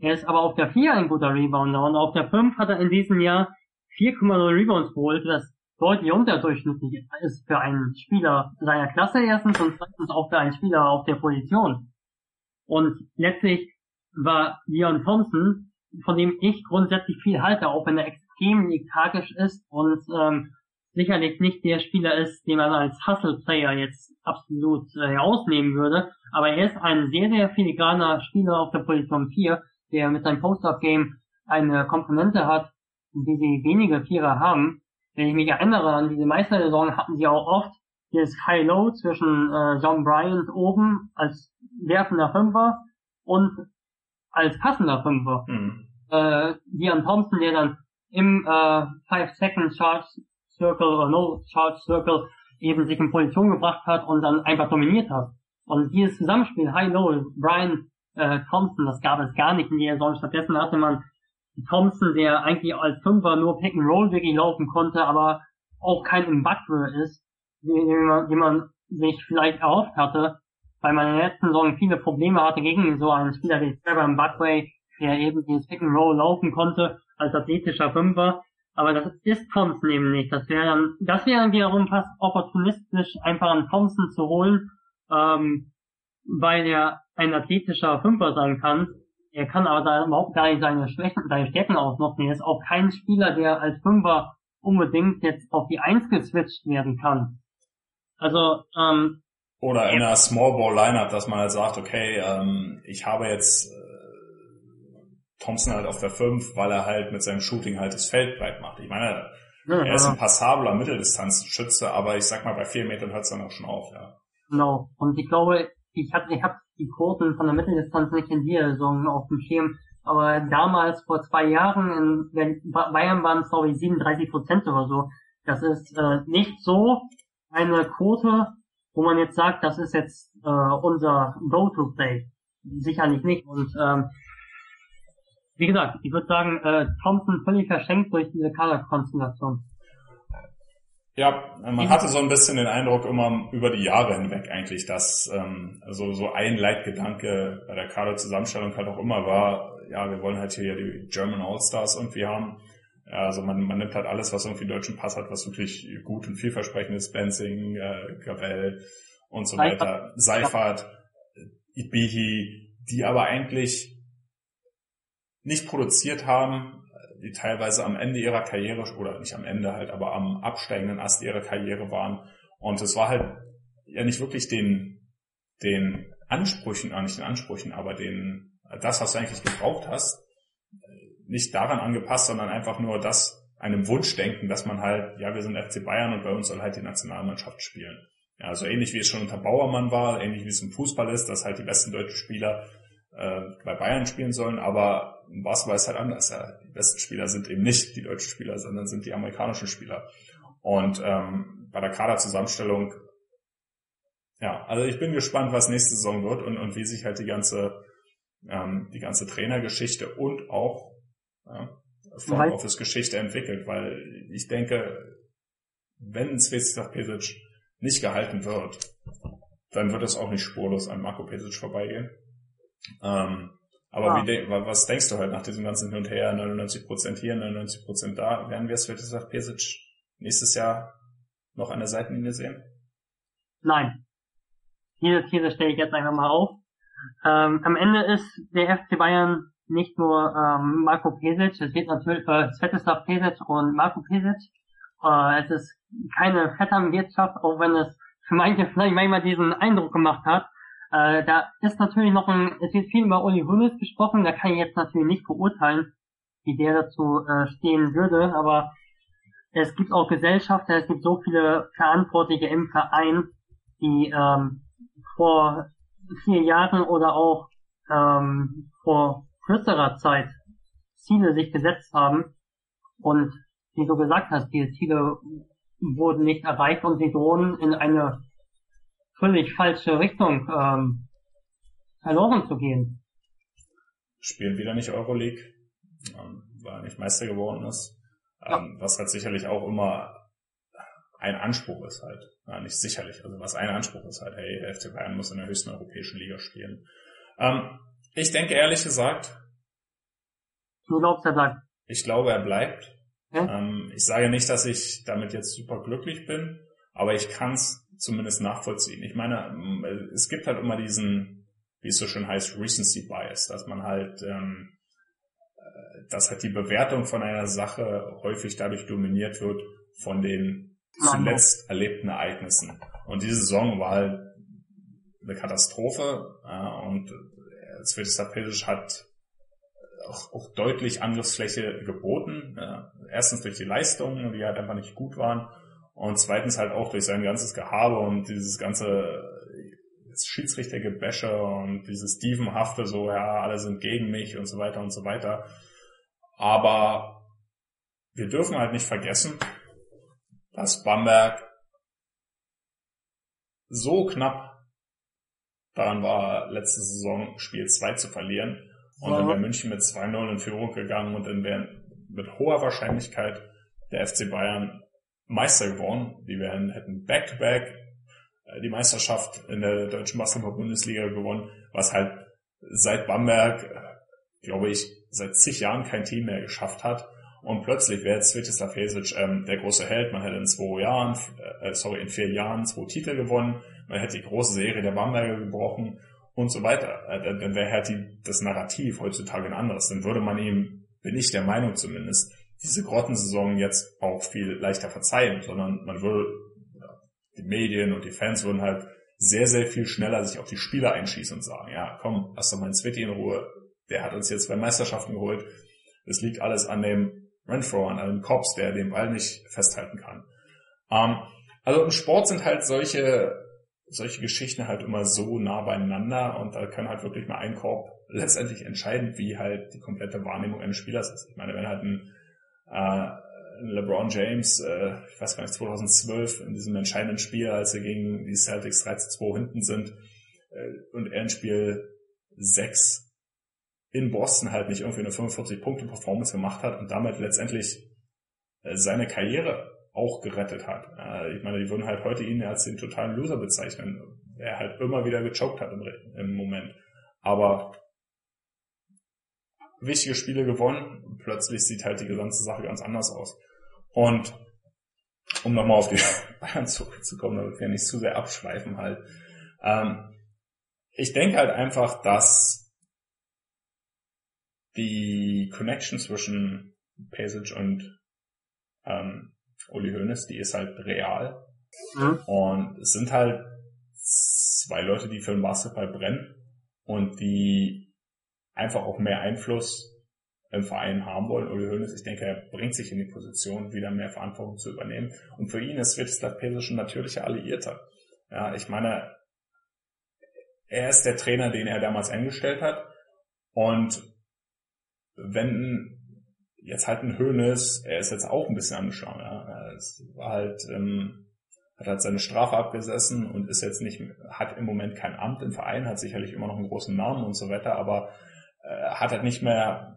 Er ist aber auf der 4 ein guter Rebounder und auf der 5 hat er in diesem Jahr 4,0 Rebounds geholt, das deutlich unterdurchschnittlich ist für einen Spieler seiner Klasse erstens und zweitens auch für einen Spieler auf der Position. Und letztlich war Leon Thompson, von dem ich grundsätzlich viel halte, auch wenn er extrem lethargisch ist und ähm, sicherlich nicht der Spieler ist, den man als Hustle-Player jetzt absolut äh, ausnehmen würde, aber er ist ein sehr, sehr filigraner Spieler auf der Position 4, der mit seinem Post-Up-Game eine Komponente hat, die sie wenige Vierer haben. Wenn ich mich erinnere an diese Meistersaison, hatten sie auch oft dieses High-Low zwischen äh, John Bryant oben als werfender Fünfer und als passender Fünfer. Mhm. Äh, Dion Thompson, der dann im äh, Five Second Charge Circle oder No Charge Circle eben sich in Position gebracht hat und dann einfach dominiert hat. Und dieses Zusammenspiel High-Low, Brian äh, Thompson, das gab es gar nicht in der Saison. Stattdessen hatte man Thompson, der eigentlich als Fünfer nur Pick and Roll wirklich laufen konnte, aber auch kein Mbakwe ist, den man, den man sich vielleicht erhofft hatte, weil man in der letzten Saison viele Probleme hatte gegen so einen Spieler wie Trevor Mbakwe, der eben dieses Pick and Roll laufen konnte als athletischer Fünfer. Aber das ist Thompson eben nicht. Das wäre dann, das wäre dann wiederum fast opportunistisch, einfach einen Thompson zu holen, ähm, weil er ein athletischer Fünfer sein kann. Er kann aber da überhaupt gar nicht seine Schwächen, seine Stärken ausnutzen. Er ist auch kein Spieler, der als Fünfer unbedingt jetzt auf die Eins geswitcht werden kann. Also, ähm, oder in einer Small Ball Lineup, dass man halt sagt, okay, ähm, ich habe jetzt Thompson halt auf der 5, weil er halt mit seinem Shooting halt das Feld breit macht. Ich meine, ja, er ist ein passabler Mitteldistanzschütze, aber ich sag mal, bei vier Metern hört es dann auch schon auf, ja. Genau. Und ich glaube, ich habe ich hab die Quoten von der Mitteldistanz nicht in dieser Saison auf dem Schirm, aber damals, vor zwei Jahren, in Bayern waren es, glaube ich, 37 Prozent oder so. Das ist äh, nicht so eine Quote, wo man jetzt sagt, das ist jetzt äh, unser Go-to-Play. Sicherlich nicht. Und ähm, wie gesagt, ich würde sagen, äh, Thompson völlig verschenkt durch diese Kaderkonstellation. Ja, man hatte so ein bisschen den Eindruck immer über die Jahre hinweg eigentlich, dass ähm, so, so ein Leitgedanke bei der Kaderzusammenstellung halt auch immer war, ja, wir wollen halt hier die German All-Stars irgendwie haben. Ja, also man, man nimmt halt alles, was irgendwie deutschen Pass hat, was wirklich gut und vielversprechend ist, Benzing, äh, Gavel und so weiter, Seifert, Ibihi, die aber eigentlich nicht produziert haben, die teilweise am Ende ihrer Karriere, oder nicht am Ende halt, aber am absteigenden Ast ihrer Karriere waren. Und es war halt ja nicht wirklich den, den Ansprüchen, äh, nicht den Ansprüchen, aber den, das, was du eigentlich gebraucht hast, nicht daran angepasst, sondern einfach nur das, einem Wunschdenken, dass man halt, ja, wir sind FC Bayern und bei uns soll halt die Nationalmannschaft spielen. Ja, also ähnlich wie es schon unter Bauermann war, ähnlich wie es im Fußball ist, dass halt die besten deutschen Spieler äh, bei Bayern spielen sollen, aber im Basketball ist halt anders. Ja. Die besten Spieler sind eben nicht die deutschen Spieler, sondern sind die amerikanischen Spieler. Und ähm, bei der Kaderzusammenstellung, ja, also ich bin gespannt, was nächste Saison wird und, und wie sich halt die ganze, ähm, die ganze Trainergeschichte und auch ja, Front Office Geschichte entwickelt, weil ich denke, wenn Svetislav Pesic nicht gehalten wird, dann wird es auch nicht spurlos an Marco Pesic vorbeigehen. Ähm, aber ja. wie, was denkst du halt nach diesem ganzen Hin und Her, 99% hier, 99% da, werden wir Svetislav Pesic nächstes Jahr noch an der Seitenlinie sehen? Nein. Diese These stelle ich jetzt einfach mal auf. Ähm, am Ende ist der FC Bayern nicht nur ähm, Marco Pesic, es wird natürlich äh, Svetislav Pesic und Marco Pesic. Äh, es ist keine Vetternwirtschaft, auch wenn es für manche vielleicht manchmal diesen Eindruck gemacht hat. Äh, da ist natürlich noch ein, es wird viel über Uli Hoeneß gesprochen, da kann ich jetzt natürlich nicht beurteilen, wie der dazu äh, stehen würde, aber es gibt auch Gesellschafter, es gibt so viele Verantwortliche im Verein, die ähm, vor vier Jahren oder auch ähm, vor kürzerer Zeit Ziele sich gesetzt haben und wie du gesagt hast, diese Ziele wurden nicht erreicht und sie drohen in eine völlig falsche Richtung ähm, verloren zu gehen. Spielt wieder nicht Euroleague, ähm, weil er nicht Meister geworden ist. Ähm, ja. Was halt sicherlich auch immer ein Anspruch ist halt. Ja, nicht sicherlich, also was ein Anspruch ist halt, hey, FC Bayern muss in der höchsten europäischen Liga spielen. Ähm, ich denke ehrlich gesagt. Du glaubst, er bleibt? Ich glaube, er bleibt. Hm? Ähm, ich sage nicht, dass ich damit jetzt super glücklich bin, aber ich kann es zumindest nachvollziehen. Ich meine, es gibt halt immer diesen, wie es so schön heißt, Recency Bias, dass man halt, ähm, äh, dass halt die Bewertung von einer Sache häufig dadurch dominiert wird von den zuletzt erlebten Ereignissen. Und diese Saison war halt eine Katastrophe äh, und Svetislav Pesic hat auch, auch deutlich Angriffsfläche geboten. Äh, erstens durch die Leistungen, die halt einfach nicht gut waren und zweitens halt auch durch sein ganzes Gehabe und dieses ganze Schiedsrichtergebäsche und dieses Stevenhafte, so, ja, alle sind gegen mich und so weiter und so weiter. Aber wir dürfen halt nicht vergessen, dass Bamberg so knapp daran war, letzte Saison Spiel 2 zu verlieren. Und dann wäre München mit 2-0 in Führung gegangen und dann wäre mit hoher Wahrscheinlichkeit der FC Bayern Meister geworden. Die wären, hätten Back-to-Back -back die Meisterschaft in der deutschen Basketball-Bundesliga gewonnen, was halt seit Bamberg, glaube ich, seit zig Jahren kein Team mehr geschafft hat. Und plötzlich wäre jetzt Svetislav Hesic ähm, der große Held. Man hätte in zwei Jahren, äh, sorry, in vier Jahren zwei Titel gewonnen. Man hätte die große Serie der Bamberger gebrochen und so weiter. Äh, dann wäre halt die, das Narrativ heutzutage ein anderes. Dann würde man ihm, bin ich der Meinung zumindest, diese Grottensaison jetzt auch viel leichter verzeihen, sondern man würde, die Medien und die Fans würden halt sehr, sehr viel schneller sich auf die Spieler einschießen und sagen, ja, komm, lass doch mal einen in Ruhe. Der hat uns jetzt zwei Meisterschaften geholt. Es liegt alles an dem Renfro, an einem Cops, der den Ball nicht festhalten kann. Ähm, also im Sport sind halt solche, solche Geschichten halt immer so nah beieinander und da kann halt wirklich mal ein Korb letztendlich entscheiden, wie halt die komplette Wahrnehmung eines Spielers ist. Ich meine, wenn halt ein, äh, LeBron James, äh, ich weiß gar nicht, 2012 in diesem entscheidenden Spiel, als er gegen die Celtics 3 zu 2 hinten sind äh, und er in Spiel 6 in Boston halt nicht irgendwie eine 45-Punkte-Performance gemacht hat und damit letztendlich äh, seine Karriere auch gerettet hat. Äh, ich meine, die würden halt heute ihn als den totalen Loser bezeichnen, der halt immer wieder gechoked hat im, im Moment. Aber wichtige Spiele gewonnen, plötzlich sieht halt die gesamte Sache ganz anders aus. Und um nochmal auf die Bayern zurückzukommen, damit wir nicht zu sehr abschweifen halt. Ähm, ich denke halt einfach, dass die Connection zwischen Pesic und ähm, Uli Hoeneß, die ist halt real. Mhm. Und es sind halt zwei Leute, die für den Basketball brennen und die einfach auch mehr Einfluss im Verein haben wollen. Uli Hoeneß, ich denke, er bringt sich in die Position, wieder mehr Verantwortung zu übernehmen. Und für ihn ist Svetislav Pesic ein natürlicher Alliierter. Ja, ich meine, er ist der Trainer, den er damals eingestellt hat. Und wenn jetzt halt ein Hönes, er ist jetzt auch ein bisschen angeschlagen, ja. Es war halt, ähm, hat halt seine Strafe abgesessen und ist jetzt nicht, hat im Moment kein Amt im Verein, hat sicherlich immer noch einen großen Namen und so weiter, aber äh, hat halt nicht mehr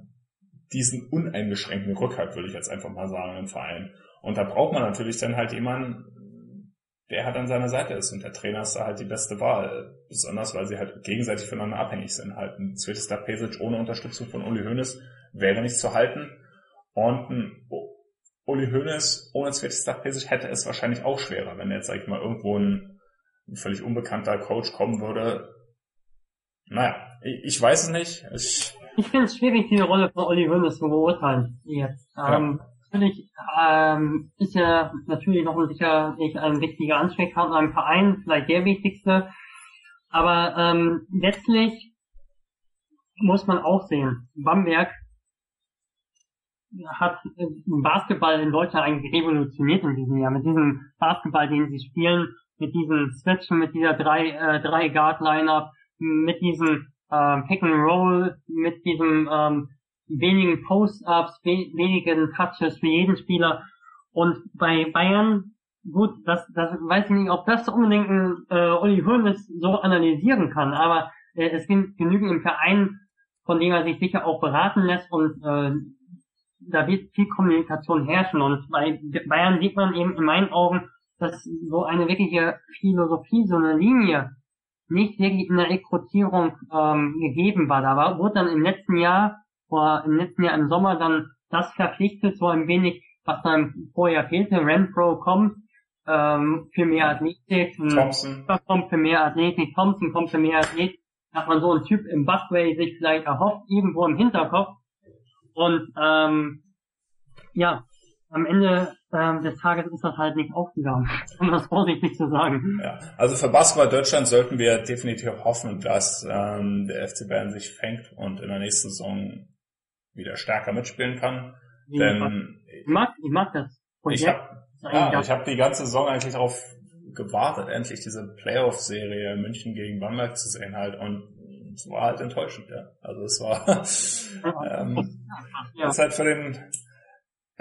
diesen uneingeschränkten Rückhalt, würde ich jetzt einfach mal sagen, im Verein. Und da braucht man natürlich dann halt jemanden, der halt an seiner Seite ist und der Trainer ist da halt die beste Wahl. Besonders, weil sie halt gegenseitig voneinander abhängig sind. Halt ein Svetislav Pesic ohne Unterstützung von Uli Hoeneß wäre nicht zu halten. Und ein Uli Hoeneß ohne Svetislav Pesic hätte es wahrscheinlich auch schwerer, wenn jetzt, sag ich mal, irgendwo ein, ein völlig unbekannter Coach kommen würde. Naja, ich, ich weiß es nicht. Ich, ich finde es schwierig, die Rolle von Uli Hoeneß zu beurteilen jetzt. Ähm, natürlich ähm, ist er natürlich noch ein sicher ein wichtiger Ansprechpartner im Verein, vielleicht der wichtigste. Aber ähm, letztlich muss man auch sehen, Bamberg hat Basketball in Deutschland eigentlich revolutioniert in diesem Jahr. Mit diesem Basketball, den sie spielen, mit diesen Switchen, mit dieser drei, äh, drei Guard Lineup, mit diesem äh, Pick and Roll, mit diesem ähm, wenigen Post-ups, we wenigen Touches für jeden Spieler. Und bei Bayern, gut, das, das weiß ich nicht, ob das unbedingt ein äh, Uli Hoeneß so analysieren kann, aber äh, es gibt genügend im Verein, von dem er sich sicher auch beraten lässt und äh, da wird viel Kommunikation herrschen und bei Bayern sieht man eben in meinen Augen, dass so eine wirkliche Philosophie, so eine Linie nicht wirklich in der Rekrutierung ähm, gegeben war. Da war, wurde dann im letzten Jahr, oder im letzten Jahr im Sommer dann das verpflichtet, so ein wenig, was dann vorher fehlte. Renfro kommt ähm, für mehr Athletik, Thompson kommt für mehr Athletik, Thompson kommt für mehr Athletik. Hat man so einen Typ im Busway sich vielleicht erhofft, irgendwo im Hinterkopf. Und ähm, ja, am Ende ähm, des Tages ist das halt nicht aufgegangen, um das vorsichtig zu sagen. Ja, also für Basketball Deutschland sollten wir definitiv hoffen, dass ähm, der FC Bayern sich fängt und in der nächsten Saison wieder stärker mitspielen kann. Ich Denn mag, ich mag das ich habe ja, ich hab die ganze Saison eigentlich darauf gewartet, endlich diese Playoff-Serie München gegen Bamberg zu sehen halt und es war halt enttäuschend, ja. Also es war ähm, ja. ist halt für den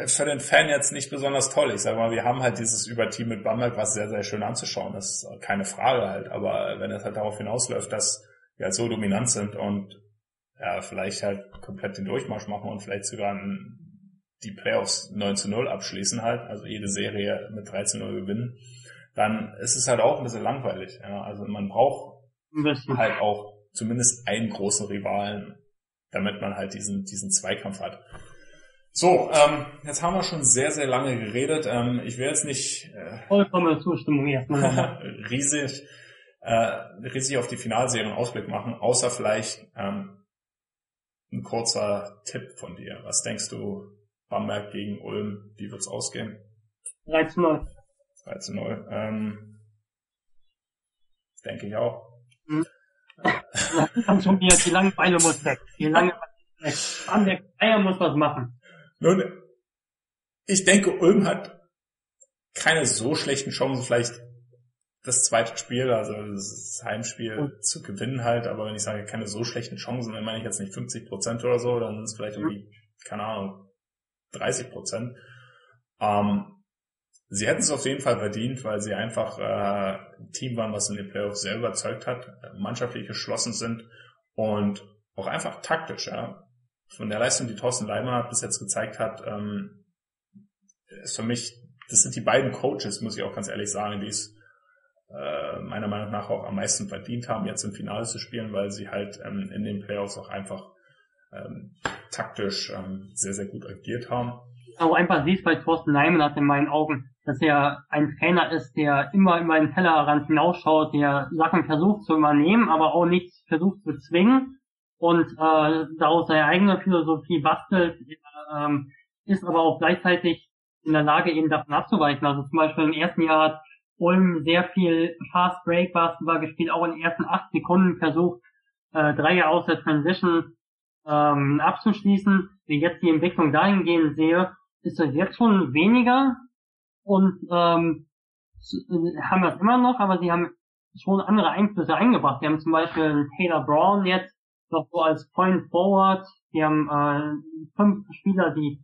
für den Fan jetzt nicht besonders toll. Ich sag mal, wir haben halt dieses Überteam mit Bamberg, was sehr, sehr schön anzuschauen ist. Keine Frage halt. Aber wenn es halt darauf hinausläuft, dass wir halt so dominant sind und ja, vielleicht halt komplett den Durchmarsch machen und vielleicht sogar die Playoffs 9 zu 0 abschließen halt, also jede Serie mit 13 0 gewinnen, dann ist es halt auch ein bisschen langweilig. Ja. Also man braucht halt auch zumindest einen großen Rivalen, damit man halt diesen, diesen Zweikampf hat. So, ähm, jetzt haben wir schon sehr, sehr lange geredet. Ähm, ich will jetzt nicht äh, vollkommene Zustimmung erstmal riesig, äh, riesig auf die Finalserien Ausblick machen, außer vielleicht ähm, ein kurzer Tipp von dir. Was denkst du, Bamberg gegen Ulm, wie wird's ausgehen? 3 zu 0. 3 zu 0. Ähm, denke ich auch. Hm. Schon wieder, die Langeweile muss weg. Die Langeweile muss weg. Bamberg Eier muss was machen. Nun, ich denke, Ulm hat keine so schlechten Chancen, vielleicht das zweite Spiel, also das Heimspiel mhm. zu gewinnen halt, aber wenn ich sage, keine so schlechten Chancen, dann meine ich jetzt nicht 50 Prozent oder so, dann sind es vielleicht irgendwie, keine Ahnung, 30 Prozent. Ähm, sie hätten es auf jeden Fall verdient, weil sie einfach äh, ein Team waren, was in den Playoffs sehr überzeugt hat, mannschaftlich geschlossen sind und auch einfach taktisch, ja von der Leistung, die Thorsten Leimer bis jetzt gezeigt hat, ähm, ist für mich, das sind die beiden Coaches, muss ich auch ganz ehrlich sagen, die es äh, meiner Meinung nach auch am meisten verdient haben, jetzt im Finale zu spielen, weil sie halt ähm, in den Playoffs auch einfach ähm, taktisch ähm, sehr, sehr gut agiert haben. Aber einfach siehst bei Thorsten Leimer hat in meinen Augen, dass er ein Trainer ist, der immer über den Tellerrand hinausschaut, der Sachen versucht zu übernehmen, aber auch nichts versucht zu zwingen und äh, daraus seine eigene Philosophie bastelt, ähm, ist aber auch gleichzeitig in der Lage, eben davon abzuweichen. Also zum Beispiel im ersten Jahr hat Ulm sehr viel Fast Break Basketball gespielt, auch in den ersten acht Sekunden versucht, äh, Dreier aus der Transition ähm, abzuschließen. Wie jetzt die Entwicklung dahingehend sehe, ist das jetzt schon weniger und ähm, haben das immer noch, aber sie haben schon andere Einflüsse eingebracht. Sie haben zum Beispiel Taylor Brown jetzt, noch so als Point Forward. Die haben äh, fünf Spieler, die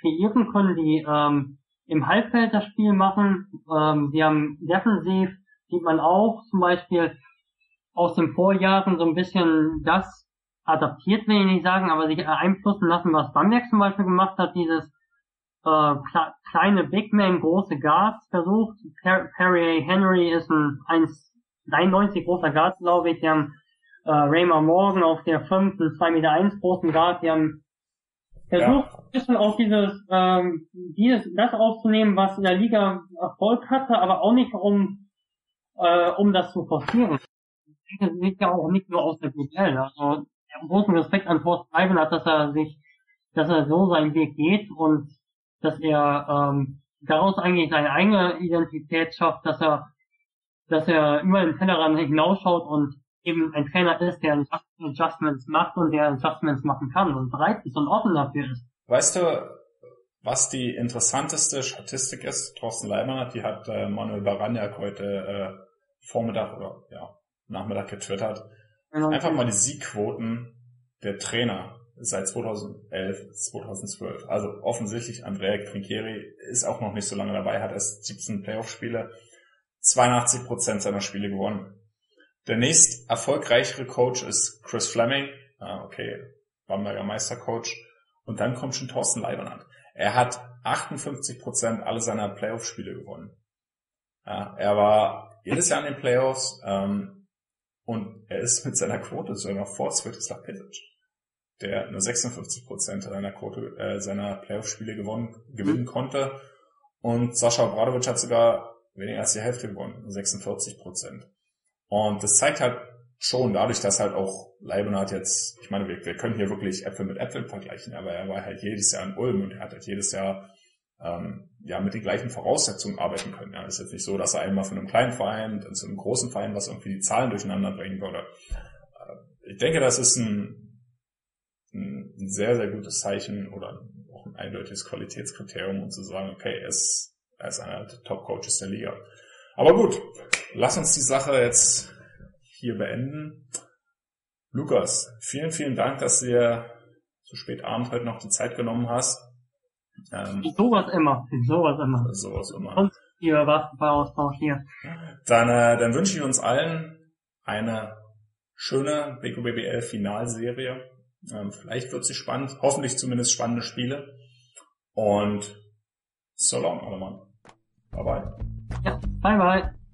kreieren können, die ähm, im Halbfeld das Spiel machen. Ähm, die haben defensiv, sieht man auch zum Beispiel aus den Vorjahren so ein bisschen das adaptiert, will ich nicht sagen, aber sich einflussen lassen, was Bamberg zum Beispiel gemacht hat, dieses äh, kleine Big Man, große Guards versucht. Perry Henry ist ein 1,93 großer Guard, glaube ich. Die haben äh, Raymar Morgan auf der 5, 2 Meter 1 großen Guard, die haben versucht, ja. ein bisschen auch dieses, ähm, dieses, das aufzunehmen, was in der Liga Erfolg hatte, aber auch nicht um, äh, um das zu forcieren. Ich denke, das liegt ja auch nicht nur aus der BBL. Also, großen Respekt an Thorsten hat, dass er sich, dass er so seinen Weg geht und dass er, ähm, daraus eigentlich seine eigene Identität schafft, dass er, dass er über den Tellerrand hinausschaut und eben ein Trainer ist, der Adjustments macht und der Adjustments machen kann und bereit ist und offen dafür ist. Weißt du, was die interessanteste Statistik ist? Thorsten Leimer, die hat äh, Manuel Baranjak heute äh, Vormittag oder ja, Nachmittag getwittert. Genau. Einfach mal die Siegquoten der Trainer seit 2011, 2012. Also offensichtlich Andrea Trinchieri ist auch noch nicht so lange dabei, hat erst 17 Playoff-Spiele, 82 Prozent seiner Spiele gewonnen. Der nächst erfolgreichere Coach ist Chris Fleming. Ah, okay, Bamberger Meistercoach. Und dann kommt schon Thorsten Leibernand. Er hat 58 Prozent alle seiner Playoff-Spiele gewonnen. Ja, er war jedes Jahr in den Playoffs ähm, und er ist mit seiner Quote sogar vor Svetislav Petic, der nur 56 Prozent seiner Quote äh, seiner Playoff-Spiele gewonnen gewinnen mhm. konnte und Sascha Obradovic hat sogar weniger als die Hälfte gewonnen, 46 Prozent. Und das zeigt halt schon dadurch, dass halt auch Leibniz jetzt, ich meine, wir, wir können hier wirklich Äpfel mit Äpfeln vergleichen, aber er war halt jedes Jahr in Ulm und er hat halt jedes Jahr ähm, ja mit den gleichen Voraussetzungen arbeiten können. Ja, ist jetzt nicht so, dass er einmal von einem kleinen Verein zu einem großen Verein was irgendwie die Zahlen durcheinander bringen würde. Äh, ich denke, das ist ein, ein sehr, sehr gutes Zeichen oder auch ein eindeutiges Qualitätskriterium, um zu sagen, okay, er ist, er ist einer der Top-Coaches der Liga. Aber gut, lass uns die Sache jetzt hier beenden. Lukas, vielen, vielen Dank, dass du dir so spät abend heute noch die Zeit genommen hast. Ähm, sowas immer, sowas immer. Sowas immer. Und hier Basketballaustausch hier. Dann, äh, dann wünsche ich uns allen eine schöne BQBBL Finalserie. Ähm, vielleicht wird sie spannend, hoffentlich zumindest spannende Spiele. Und so long, alle Mann. Bye bye. Ja, bye bye.